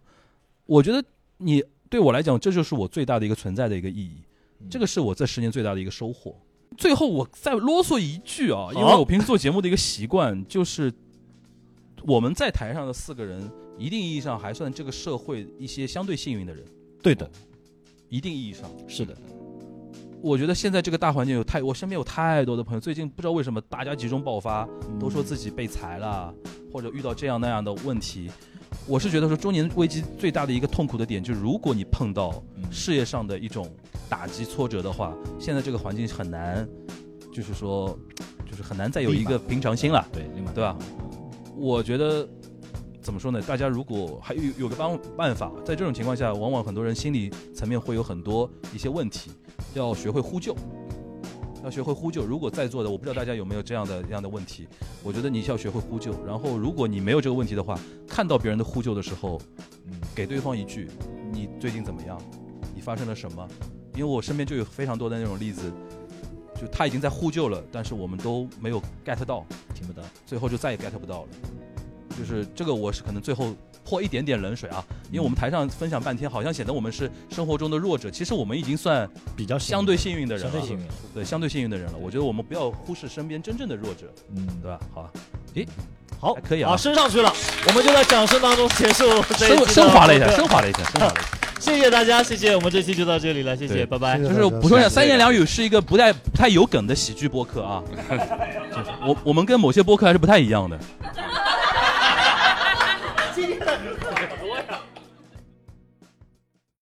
我觉得你对我来讲，这就是我最大的一个存在的一个意义，这个是我这十年最大的一个收获。最后，我再啰嗦一句啊，因为我平时做节目的一个习惯就是，我们在台上的四个人，一定意义上还算这个社会一些相对幸运的人。对的，一定意义上是的。我觉得现在这个大环境有太，我身边有太多的朋友，最近不知道为什么大家集中爆发，都说自己被裁了，或者遇到这样那样的问题。我是觉得说中年危机最大的一个痛苦的点，就是如果你碰到事业上的一种打击挫折的话，现在这个环境很难，就是说，就是很难再有一个平常心了，对，立马对吧？我觉得怎么说呢？大家如果还有有个办办法，在这种情况下，往往很多人心理层面会有很多一些问题，要学会呼救，要学会呼救。如果在座的，我不知道大家有没有这样的这样的问题，我觉得你需要学会呼救。然后，如果你没有这个问题的话，看到别人的呼救的时候，给对方一句：“你最近怎么样？你发生了什么？”因为我身边就有非常多的那种例子，就他已经在呼救了，但是我们都没有 get 到，听不到，最后就再也 get 不到了。就是这个，我是可能最后泼一点点冷水啊，因为我们台上分享半天，好像显得我们是生活中的弱者，其实我们已经算比较相对幸运的人了，相对幸运对相对幸运的人了。我觉得我们不要忽视身边真正的弱者，嗯，对吧？好啊，诶，好，可以啊，升上去了，我们就在掌声当中结束升升华了一下，升华了一下，升华了一下。谢谢大家，谢谢，我们这期就到这里了，谢谢，拜拜。就是补充一下，三言两语是一个不太不太有梗的喜剧播客啊，就 是我我们跟某些播客还是不太一样的。